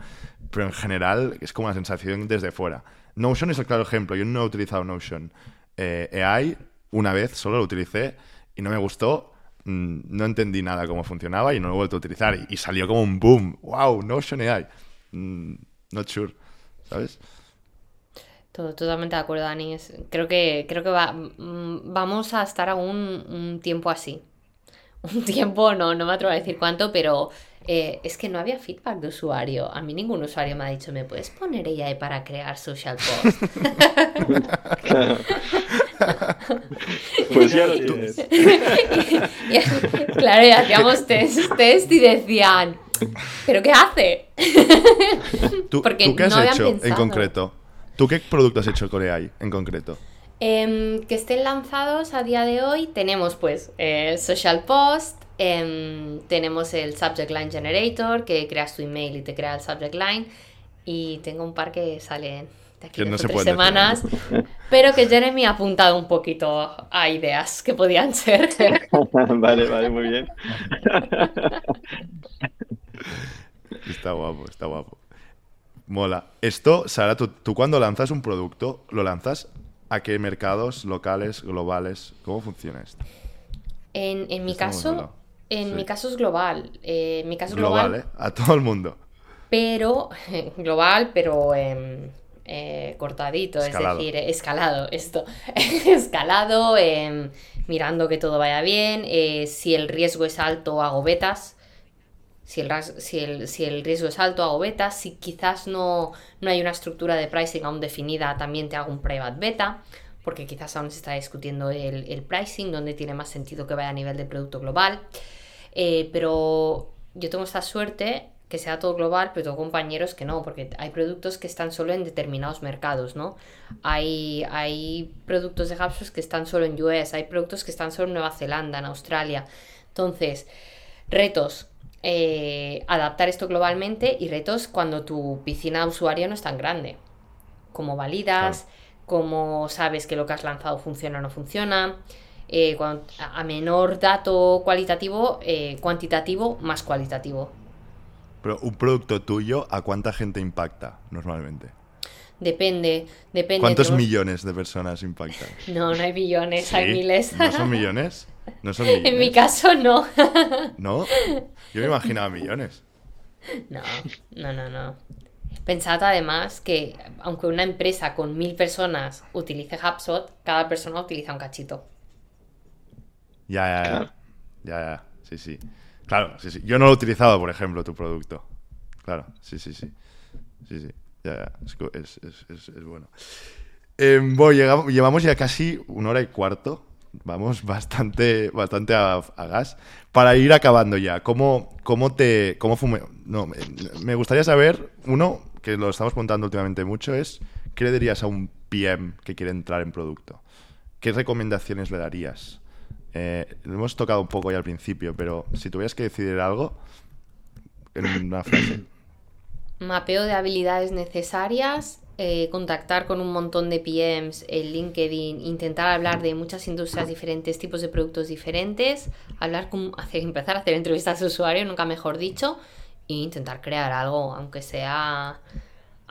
pero en general es como una sensación desde fuera. Notion es el claro ejemplo, yo no he utilizado Notion. Eh, AI, una vez solo lo utilicé y no me gustó no entendí nada cómo funcionaba y no lo he vuelto a utilizar. Y, salió como un boom. ¡Wow! Notion AI. Mm, not sure. ¿Sabes? Todo, totalmente de acuerdo, Dani. creo que, creo que va, mm, vamos a estar aún un tiempo así. Un tiempo, no, no me atrevo a decir cuánto, pero eh, es que no había feedback de usuario. A mí ningún usuario me ha dicho, ¿me puedes poner AI para crear social post? pues ya lo tienes. claro, y hacíamos test, test y decían, ¿pero qué hace? ¿Tú, qué has hecho en concreto? ¿Tú qué producto has hecho con AI en concreto? Em, que estén lanzados a día de hoy, tenemos pues el Social Post, em, tenemos el Subject Line Generator, que creas tu email y te crea el Subject Line, y tengo un par que salen de aquí Que no se tres semanas, pero que Jeremy ha apuntado un poquito a ideas que podían ser. Vale, vale, muy bien. Está guapo, está guapo. Mola. Esto, Sara, tú, tú cuando lanzas un producto, ¿lo lanzas a qué mercados locales, globales? ¿Cómo funciona esto? En, en mi caso, en Sí. mi caso es global. eh, en mi caso es Global, global, ¿eh? A todo el mundo. pero global, pero em, eh, cortadito, Escalado. es decir, escalado, esto, escalado, em, mirando que todo vaya bien, eh, si el riesgo es alto, hago betas. Si el, si, el, si el riesgo es alto, hago betas. Si quizás no, no hay una estructura de pricing aún definida, también te hago un private beta, porque quizás aún se está discutiendo el, el pricing, donde tiene más sentido que vaya a nivel de producto global. Eh, pero yo tengo esta suerte que sea todo global, pero tengo compañeros que no, porque hay productos que están solo en determinados mercados, ¿no? Hay, hay productos de HubSpot que están solo en US, hay productos que están solo en Nueva Zelanda, en Australia. Entonces, retos, eh, adaptar esto globalmente y retos cuando tu piscina de usuario no es tan grande. Cómo validas, cómo sabes que lo que has lanzado funciona o no funciona. Eh, a menor dato cualitativo, eh, cuantitativo, más cualitativo. Pero un producto tuyo, ¿a cuánta gente impacta normalmente? Depende, depende. ¿Cuántos tenemos- millones de personas impactan? No, no hay billones, hay miles. ¿No son millones? ¿No son millones? en mi caso, no. ¿No? Yo me imaginaba millones. No, no, no, no. Pensad además que aunque una empresa con mil personas utilice HubSpot, cada persona utiliza un cachito. Ya, ya, ya. Ya, ya. Sí, sí. Claro, sí, sí. Yo no lo he utilizado, por ejemplo, tu producto. Claro, sí, sí, sí. Sí, sí. Ya, ya. Es, es- es- es- bueno. Eh, bueno, llegamos- llevamos ya casi una hora y cuarto. Vamos bastante, bastante a, gas. Para ir acabando ya, ¿cómo, cómo te. Cómo fume- No, me, me gustaría saber, uno, que lo estamos contando últimamente mucho, es ¿qué le dirías a un PM que quiere entrar en producto? ¿Qué recomendaciones le darías? Eh, lo hemos tocado un poco ya al principio, pero si tuvieras que decidir algo en una frase. Mapeo de habilidades necesarias, eh, contactar con un montón de PMs en LinkedIn, intentar hablar de muchas industrias diferentes, tipos de productos diferentes, hablar con, hacer, empezar a hacer entrevistas de usuario, nunca mejor dicho, e intentar crear algo, aunque sea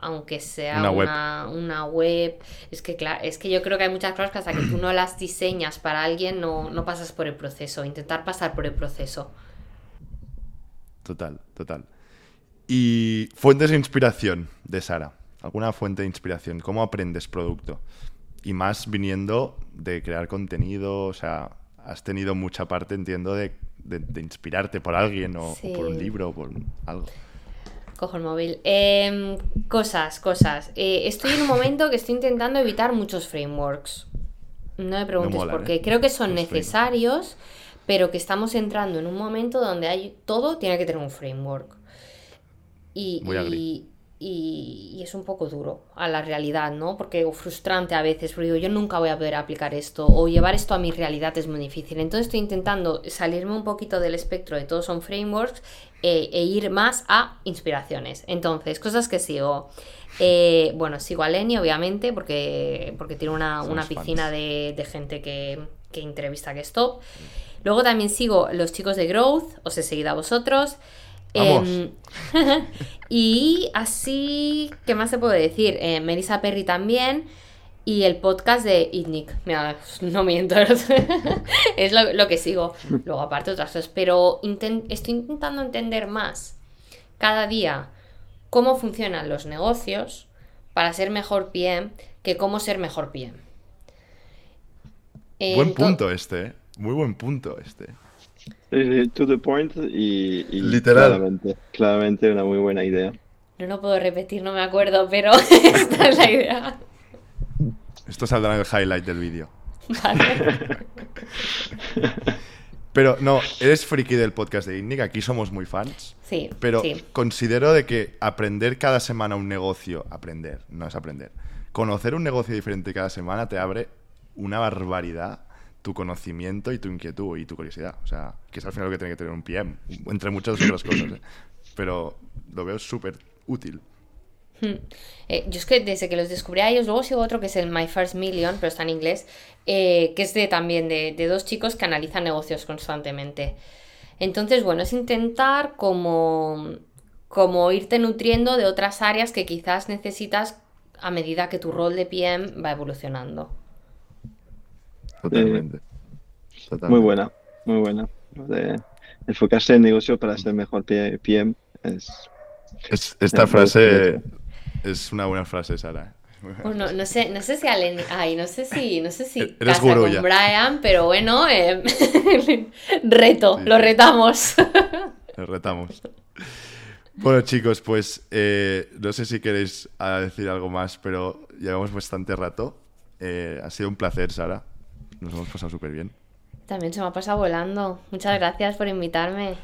aunque sea Una web. una web. Es que claro, es que yo creo que hay muchas cosas que hasta que tú no las diseñas para alguien no, no pasas por el proceso. Intentar pasar por el proceso. Total, total. Y fuentes de inspiración de Sara. ¿Alguna fuente de inspiración? ¿Cómo aprendes producto? Y más viniendo de crear contenido, o sea, has tenido mucha parte, entiendo, de, de- de inspirarte por alguien o, o por un libro o por algo. Cojo el móvil. Em, cosas, cosas. Eh, estoy en un momento que estoy intentando evitar muchos frameworks. No me preguntes molan, por qué. ¿eh? Creo que son Los necesarios, pero que estamos entrando en un momento donde hay todo tiene que tener un framework. Y, Voy a y, y- y es un poco duro a la realidad, ¿no? Porque o frustrante a veces, porque digo, yo nunca voy a poder aplicar esto, o llevar esto a mi realidad es muy difícil. Entonces estoy intentando salirme un poquito del espectro de todos son frameworks eh, e ir más a inspiraciones. Entonces, cosas que sigo. Eh, bueno, sigo a Lenny, obviamente, porque, porque tiene una, una piscina de, de gente que, que entrevista que stop. Luego también sigo los chicos de Growth, os he seguido a vosotros. Em, y así, ¿qué más se puede decir? Eh, Melissa Perry también. Y el podcast de Itnik. Mira, no miento. es lo, lo que sigo. Luego, aparte, otras cosas. Pero estoy intentando entender más cada día cómo funcionan los negocios para ser mejor PM que cómo ser mejor PM. Buen punto este, ¿eh? Muy buen punto este. To the point y, y Literal. Claramente, claramente una muy buena idea. No lo puedo repetir, no me acuerdo, pero esta es la idea. Esto saldrá en el highlight del vídeo. Vale. Pero no, eres friki del podcast de Indic, aquí somos muy fans. Sí, Pero sí. considero de que aprender cada semana un negocio, aprender, no es aprender, conocer un negocio diferente cada semana te abre una barbaridad tu conocimiento y tu inquietud y tu curiosidad. O sea, que es al final lo que tiene que tener un PM, entre muchas otras cosas. ¿eh? Pero lo veo súper útil. Hmm. Eh, yo es que desde que los descubrí a ellos, luego sigo otro que es el My First Million, pero está en inglés, eh, que es de también de, de, dos chicos que analizan negocios constantemente. Entonces, bueno, es intentar como, como irte nutriendo de otras áreas que quizás necesitas a medida que tu rol de PM va evolucionando. Totalmente. Muy buena, muy buena. De enfocarse en negocio para ser mejor PM es... esta frase es una buena frase, Sara. Bueno, no sé, no sé si Alen, ay, no sé si, no sé si Eres casa con ya. Brian, pero bueno, eh, reto, lo retamos. Lo retamos. Bueno, chicos, pues eh, no sé si queréis ah, decir algo más, pero llevamos bastante rato. Eh, ha sido un placer, Sara. Nos hemos pasado súper bien. También se me ha pasado volando. Muchas gracias por invitarme.